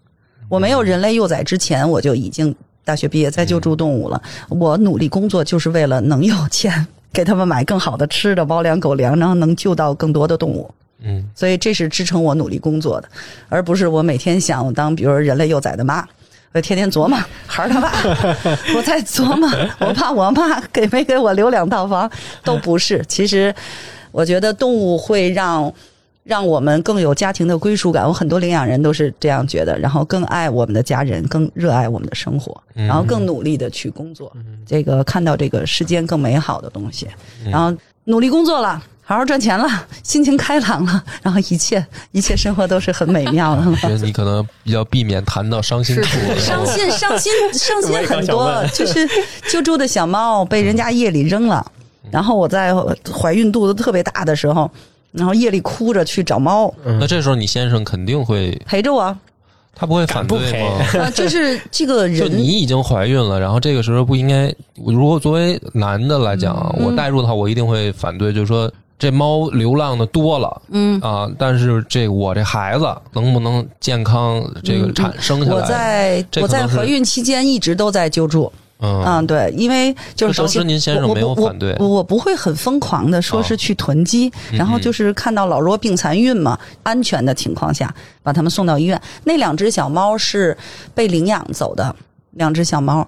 我没有人类幼崽之前，我就已经大学毕业再救助动物了。我努力工作就是为了能有钱 给他们买更好的吃的，猫粮、狗粮，然后能救到更多的动物。嗯所以这是支撑我努力工作的，而不是我每天想当比如人类幼崽的妈。我天天琢磨 孩儿他爸，我在琢磨我怕我妈给没给我留两套房，都不是。其实，我觉得动物会让让我们更有家庭的归属感。我很多领养人都是这样觉得，然后更爱我们的家人，更热爱我们的生活，嗯然后更努力的去工作，这个看到这个世间更美好的东西，嗯然后努力工作了。好好赚钱了，心情开朗了，然后一切一切生活都是很美妙的 我。觉得你可能比较避免谈到伤心处，伤心，伤心，伤心很多。就是救助的小猫被人家夜里扔了，然后我在怀孕肚子特别大的时候，然后夜里哭着去找猫，那这时候你先生肯定会，陪着我。他不会反对敢吗？啊，就是这个 就人，你已经怀孕了，然后这个时候不应该，如果作为男的来讲，嗯我代入的话，我一定会反对，就是说这猫流浪的多了，嗯啊，但是这我这孩子能不能健康这个嗯产生下来？我在我在怀孕期间一直都在救助。嗯。嗯，对，因为就是首先当时您先生没有我我反对。我我不会很疯狂的说是哦去囤积，嗯然后就是看到老弱病残孕嘛，安全的情况下把他们送到医院。那两只小猫是被领养走的，两只小猫，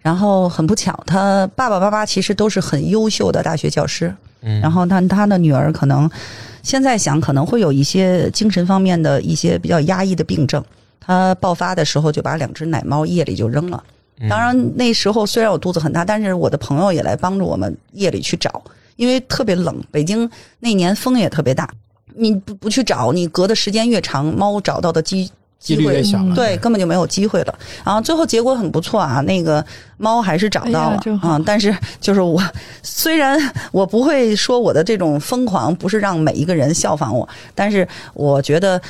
然后很不巧，他爸爸妈妈其实都是很优秀的大学教师，嗯。然后但他的女儿可能现在想可能会有一些精神方面的一些比较压抑的病症，他爆发的时候就把两只奶猫夜里就扔了。嗯当然那时候虽然我肚子很大，但是我的朋友也来帮助我们夜里去找，因为特别冷，北京那年风也特别大，你不不去找，你隔的时间越长，猫找到的机几率会越小了。对，根本就没有机会了。然后最后结果很不错啊，那个猫还是找到了啊、但是就是我虽然我不会说我的这种疯狂不是让每一个人效仿我，但是我觉得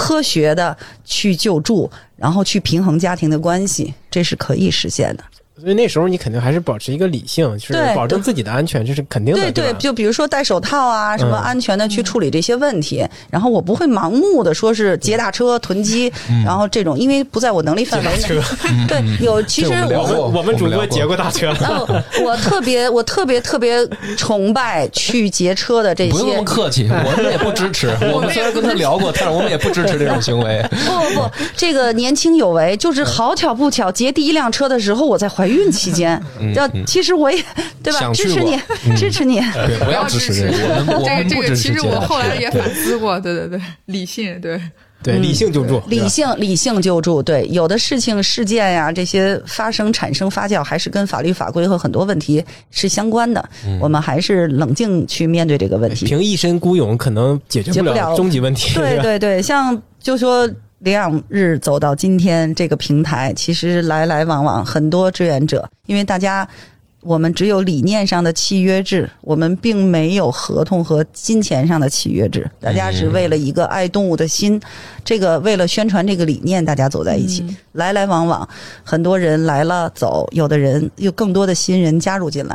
科学的去救助，然后去平衡家庭的关系，这是可以实现的。所以那时候你肯定还是保持一个理性，就是保证自己的安全，这是肯定的，对对吧，就比如说戴手套啊，什么嗯安全的去处理这些问题。然后我不会盲目的说是劫大车、囤积，然后这种，因为不在我能力范围内。车，对，有其实我们我们我们主播劫过大车了，然后我特别 我特别特别崇拜去劫车的这些不用那么客气，我们也不支持。我们虽然跟他聊过，但是我们也不支持这种行为。不不不，这个年轻有为，就是好巧不巧劫第一辆车的时候，我在怀孕期间。要其实我也对吧？支持你，支持你。对，不要支持这个，我们 我这个其实我后来。也反思过，对对对，理性对。对，理性救助，理性理性救助，对有的事情事件呀，这些发生产生发酵，还是跟法律法规和很多问题是相关的。我们还是冷静去面对这个问题。凭一身孤勇可能解决不了了终极问题，对对对，像就说领养日走到今天这个平台，其实来来往往很多志愿者，因为大家。我们只有理念上的契约制，我们并没有合同和金钱上的契约制。大家是为了一个爱动物的心，这个为了宣传这个理念，大家走在一起，来来往往，很多人来了走，有的人有更多的新人加入进来。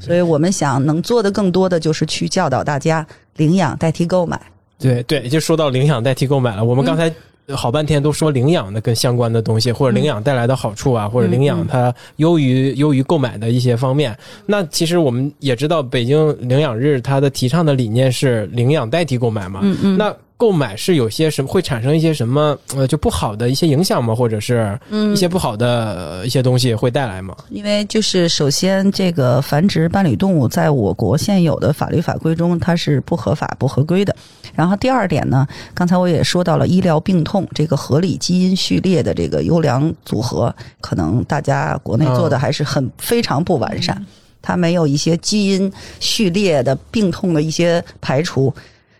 所以我们想能做的更多的就是去教导大家领养代替购买。对对，就说到领养代替购买了。我们刚才好半天都说领养的跟相关的东西，或者领养带来的好处啊，或者领养它优于优于购买的一些方面。那其实我们也知道，北京领养日它的提倡的理念是领养代替购买嘛。嗯嗯。那购买是有些什么会产生一些什么呃就不好的一些影响吗？或者是一些不好的呃一些东西会带来吗？因为就是首先，这个繁殖伴侣动物在我国现有的法律法规中，它是不合法、不合规的。然后第二点呢，刚才我也说到了医疗病痛这个合理基因序列的这个优良组合，可能大家国内做的还是很非常不完善，它没有一些基因序列的病痛的一些排除。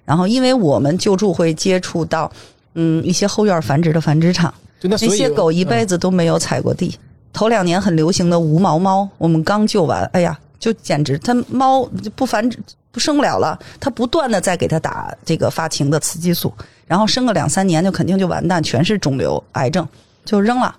然后，因为我们救助会接触到，嗯，一些后院繁殖的繁殖场。那些狗一辈子都没有踩过地。头两年很流行的无毛猫，我们刚救完，哎呀，就简直它猫就不繁殖不生不了了，它不断的在给它打这个发情的雌激素，然后生个两三年就肯定就完蛋，全是肿瘤癌症，就扔了。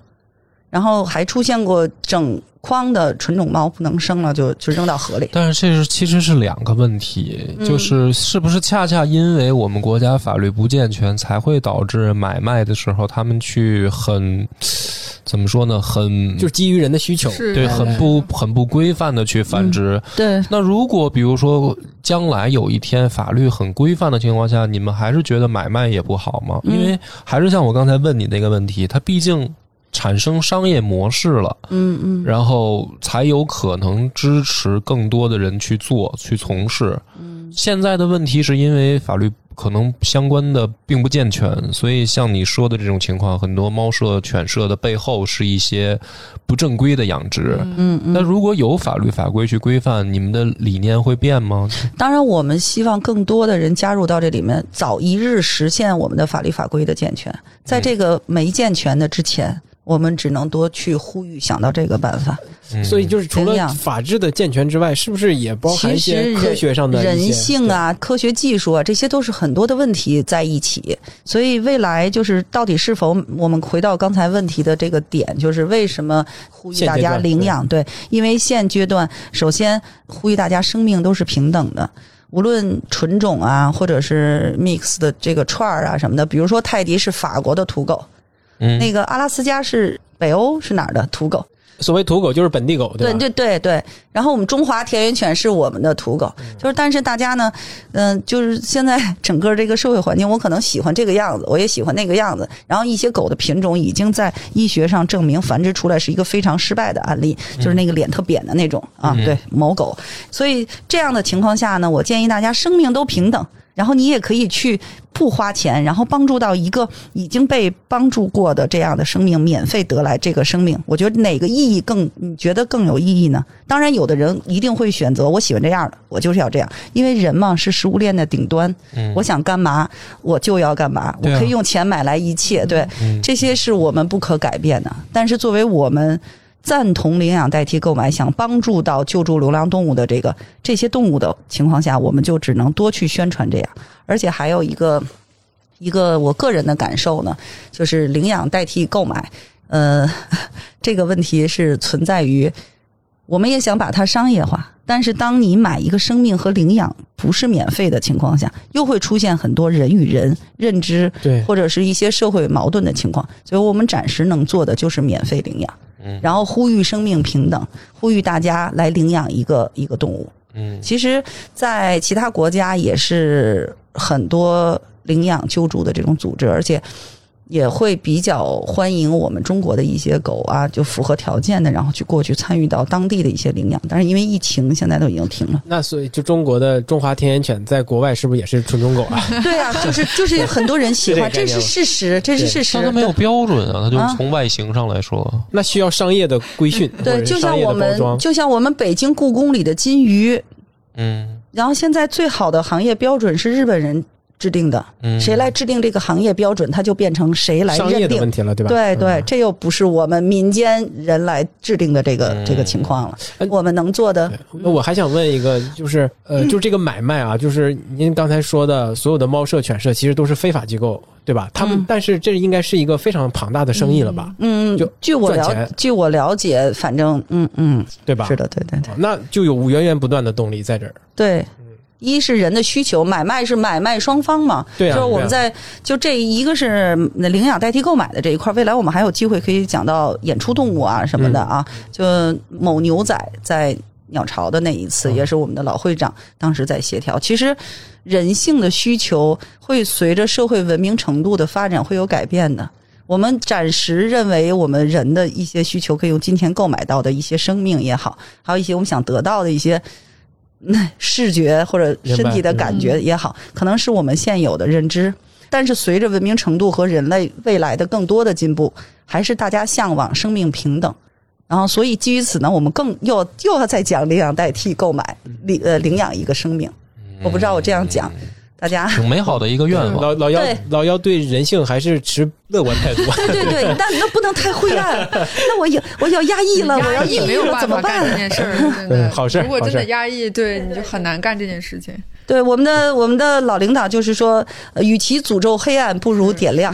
然后还出现过整筐的纯种猫不能生了，就就扔到河里。但是这是其实是两个问题，嗯就是是不是恰恰因为我们国家法律不健全，才会导致买卖的时候他们去很怎么说呢？很就是基于人的需求，对，很不很不规范的去繁殖。对，那如果比如说将来有一天法律很规范的情况下，你们还是觉得买卖也不好吗？嗯因为还是像我刚才问你那个问题，它毕竟产生商业模式了，嗯嗯然后才有可能支持更多的人去做、去从事。嗯现在的问题是因为法律可能相关的并不健全，所以像你说的这种情况，很多猫舍、犬舍的背后是一些不正规的养殖。嗯嗯。那如果有法律法规去规范，你们的理念会变吗？当然，我们希望更多的人加入到这里面，早一日实现我们的法律法规的健全。在这个没健全的之前，我们只能多去呼吁，想到这个办法。嗯所以就是除了法治的健全之外，是不是也包含一些科学上的人性？啊、科学技术啊，这些都是很多的问题在一起。所以未来就是到底是否我们回到刚才问题的这个点，就是为什么呼吁大家领养？对，因为现阶段首先呼吁大家生命都是平等的。无论纯种啊，或者是 mix 的这个串儿啊什么的，比如说泰迪是法国的土狗，嗯，那个阿拉斯加是北欧是哪儿的土狗？所谓土狗就是本地狗，吧？对对对对。然后我们中华田园犬是我们的土狗，就是但是大家呢，嗯、就是现在整个这个社会环境，我可能喜欢这个样子，我也喜欢那个样子。然后一些狗的品种已经在医学上证明繁殖出来是一个非常失败的案例，就是那个脸特扁的那种啊，嗯对某狗。所以这样的情况下呢，我建议大家生命都平等。然后你也可以去不花钱，然后帮助到一个已经被帮助过的这样的生命，免费得来这个生命。我觉得哪个意义更你觉得更有意义呢？当然，有的人一定会选择我喜欢这样的，我就是要这样，因为人嘛是食物链的顶端，嗯我想干嘛我就要干嘛，我可以用钱买来一切，对，嗯这些是我们不可改变的。但是作为我们赞同领养代替购买，想帮助到救助流浪动物的这个这些动物的情况下，我们就只能多去宣传这样。而且还有一个一个我个人的感受呢，就是领养代替购买，呃，这个问题是存在于我们也想把它商业化。但是，当你买一个生命和领养不是免费的情况下，又会出现很多人与人认知对。或者是一些社会矛盾的情况，所以我们暂时能做的就是免费领养，嗯。然后呼吁生命平等，呼吁大家来领养一个一个动物。嗯。其实，在其他国家也是很多领养救助的这种组织，而且也会比较欢迎我们中国的一些狗啊，就符合条件的，然后去过去参与到当地的一些领养。但是因为疫情，现在都已经停了。那所以就中国的中华田园犬在国外是不是也是纯种狗啊？对啊，就是就是很多人喜欢，这是 事实，这是事实但。它没有标准啊，它就从外形上来说，那需要商业的规训，对，就像我们。就像我们北京故宫里的金鱼，嗯然后现在最好的行业标准是日本人制定的，嗯，谁来制定这个行业标准，它就变成谁来商业认定。的问题了，对吧？对对，嗯这又不是我们民间人来制定的这个、嗯这个情况了。嗯我们能做的，那我还想问一个，就是呃，嗯就这个买卖啊，就是您刚才说的，所有的猫舍、犬舍其实都是非法机构，对吧？他们，嗯但是这应该是一个非常庞大的生意了吧？嗯就，据我了据我了解，反正嗯嗯，对吧？是的，对对对啊，那就有源源不断的动力在这儿。对。一是人的需求，买卖是买卖双方嘛，对啊就是我们在就这一个是领养代替购买的这一块，未来我们还有机会可以讲到演出动物啊什么的啊。就某牛仔在鸟巢的那一次，嗯也是我们的老会长当时在协调。其实人性的需求会随着社会文明程度的发展会有改变的。我们暂时认为我们人的一些需求可以用金钱购买到的一些生命也好，还有一些我们想得到的一些。嗯 视觉或者身体的感觉也好，可能是我们现有的认知，但是随着文明程度和人类未来的更多的进步，还是大家向往生命平等。然后，所以基于此呢，我们更又又要再讲领养代替购买，领呃领养一个生命。我不知道我这样讲，大家挺美好的一个愿望。老老妖老妖对人性还是持乐观态度。对对对，但那不能太灰暗。那我有我要压抑了，我要抑压抑没有郁了，怎么办法干这？件事儿，真对的好事如果真的压抑，对你就很难干这件事情。对我们的我们的老领导就是说，呃与其诅咒黑暗，不如点亮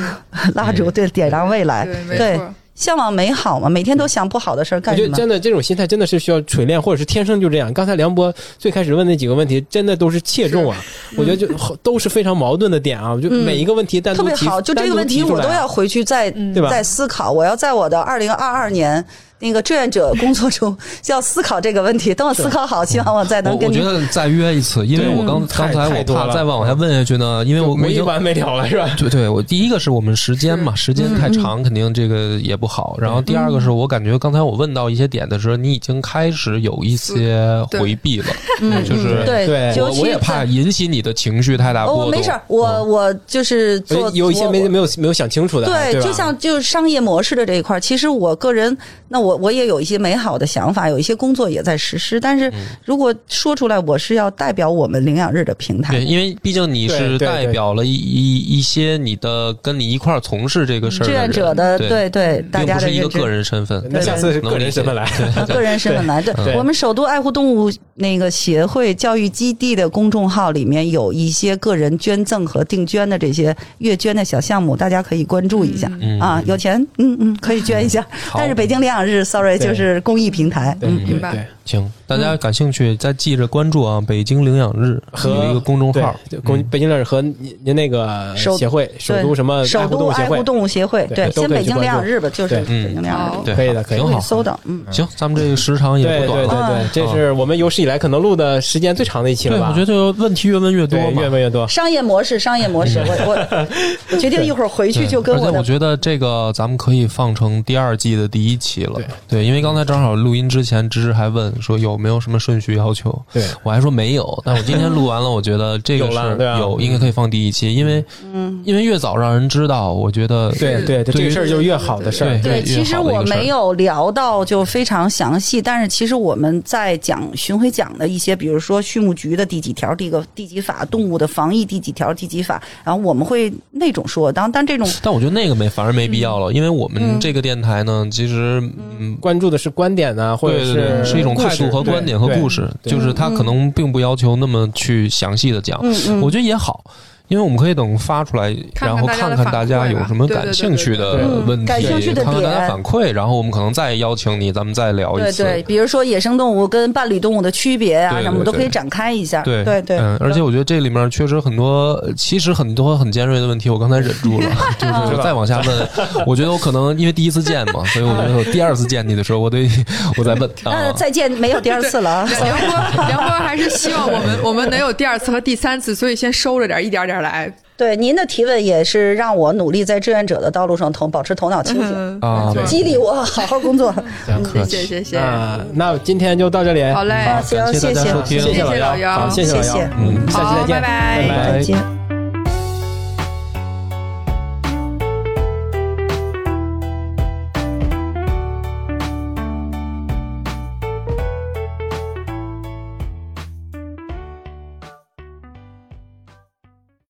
蜡烛，对，点亮未来。对。向往美好嘛，每天都想不好的事儿干什么？觉得真的这种心态真的是需要锤炼，或者是天生就这样。刚才梁博最开始问那几个问题，真的都是切中啊，我觉得就都是非常矛盾的点啊。我就每一个问题单独提，特别好，就这个问题我都要回去再再思考。我要在我的二零二二年那个志愿者工作中就要思考这个问题。等我思考好，希望我再能跟你我觉得再约一次，因为我刚刚才我怕再往下问下去呢，因为我我已经没完没了了，是吧？对对，我第一个是我们时间嘛，时间太嗯长，肯定这个也不好。然后第二个是我感觉刚才我问到一些点的时候，你已经开始有一些回避了，嗯，就是对。对我我也怕引起你的情绪太大哦，波动。我没事儿，我我就是做呃有一些没没有没有想清楚的，对，就像就是商业模式的这一块儿，其实我个人，那我我也有一些美好的想法，有一些工作也在实施。但是如果说出来，我是要代表我们领养日的平台对，，因为毕竟你是代表了一一一些你的跟你一块儿从事这个事儿志愿者的对，对对大家的一个个。人身份。那下次是个人身份来，啊个人身份来，对对我们首都爱护动物那个协会教育基地的公众号里面有一些个人捐赠和定捐的这些月捐的小项目，大家可以关注一下嗯啊。有钱，嗯嗯，可以捐一下。好但是北京领养日，sorry，就是公益平台，明白。对行，大家感兴趣再记着关注啊，北京领养日和有一个公众号，公北京领养日和您您那个协会，首都什么首爱护动物协会都爱护，动物协会，对，先北京领养日吧，就是北京领养日，对，可以的可以的挺好。搜到，嗯。行，咱们这个时长也对对对不短了。啊对，这是我们有史以来可能录的时间最长的一期，了吧？我觉得问题越问越多越。问越多。商业模式，商业模式，我我我决定一会儿回去对而且就跟我的我觉得这个咱们可以放成第二季的第一期了。对因为刚才正好录音之前，芝芝还问说有没有什么顺序要求，对，我还说没有。但我今天录完了，我觉得这个是有，应该可以放第一期，因为嗯。因为越早让人知道，我觉得对对对，这个事儿就是越好的事儿。对对，其实我没有聊到就非常详细，但是其实我们在讲巡回讲的一些，比如说畜牧局的第几条、第个第几法、动物的防疫第几条、第几法，然后我们会那种说，当但这种但我觉得那个没，反而没必要了，因为我们嗯这个电台呢，其实嗯，关注的是观点呢，或者对对对，是是一种态度和观点和故事，就是他可能并不要求那么去详细的讲，我觉得也好。因为我们可以等发出来，然后看看大家有什么感兴趣的问题，感兴趣的看看大家反馈，然后我们可能再邀请你，咱们再聊一次。对对，比如说野生动物跟伴侣动物的区别啊，什么都可以展开一下。对对对，嗯，而且我觉得这里面确实很多，其实很多很尖锐的问题，我刚才忍住了，就是再往下问，我觉得我可能因为第一次见嘛，所以我觉得我第二次见你的时候，我得我再问那啊。再见，没有第二次了啊。梁波，梁波还是希望我们我们能有第二次和第三次，所以先收着点，一点点来。对您的提问也是让我努力在志愿者的道路上头保持头脑清醒，嗯，啊，激励我好好工作。谢谢谢谢，那那今天就到这里，好嘞，行，谢谢谢大家收听谢谢。谢老老姚，谢谢老谢谢。姚，嗯下期再见，拜拜。再见。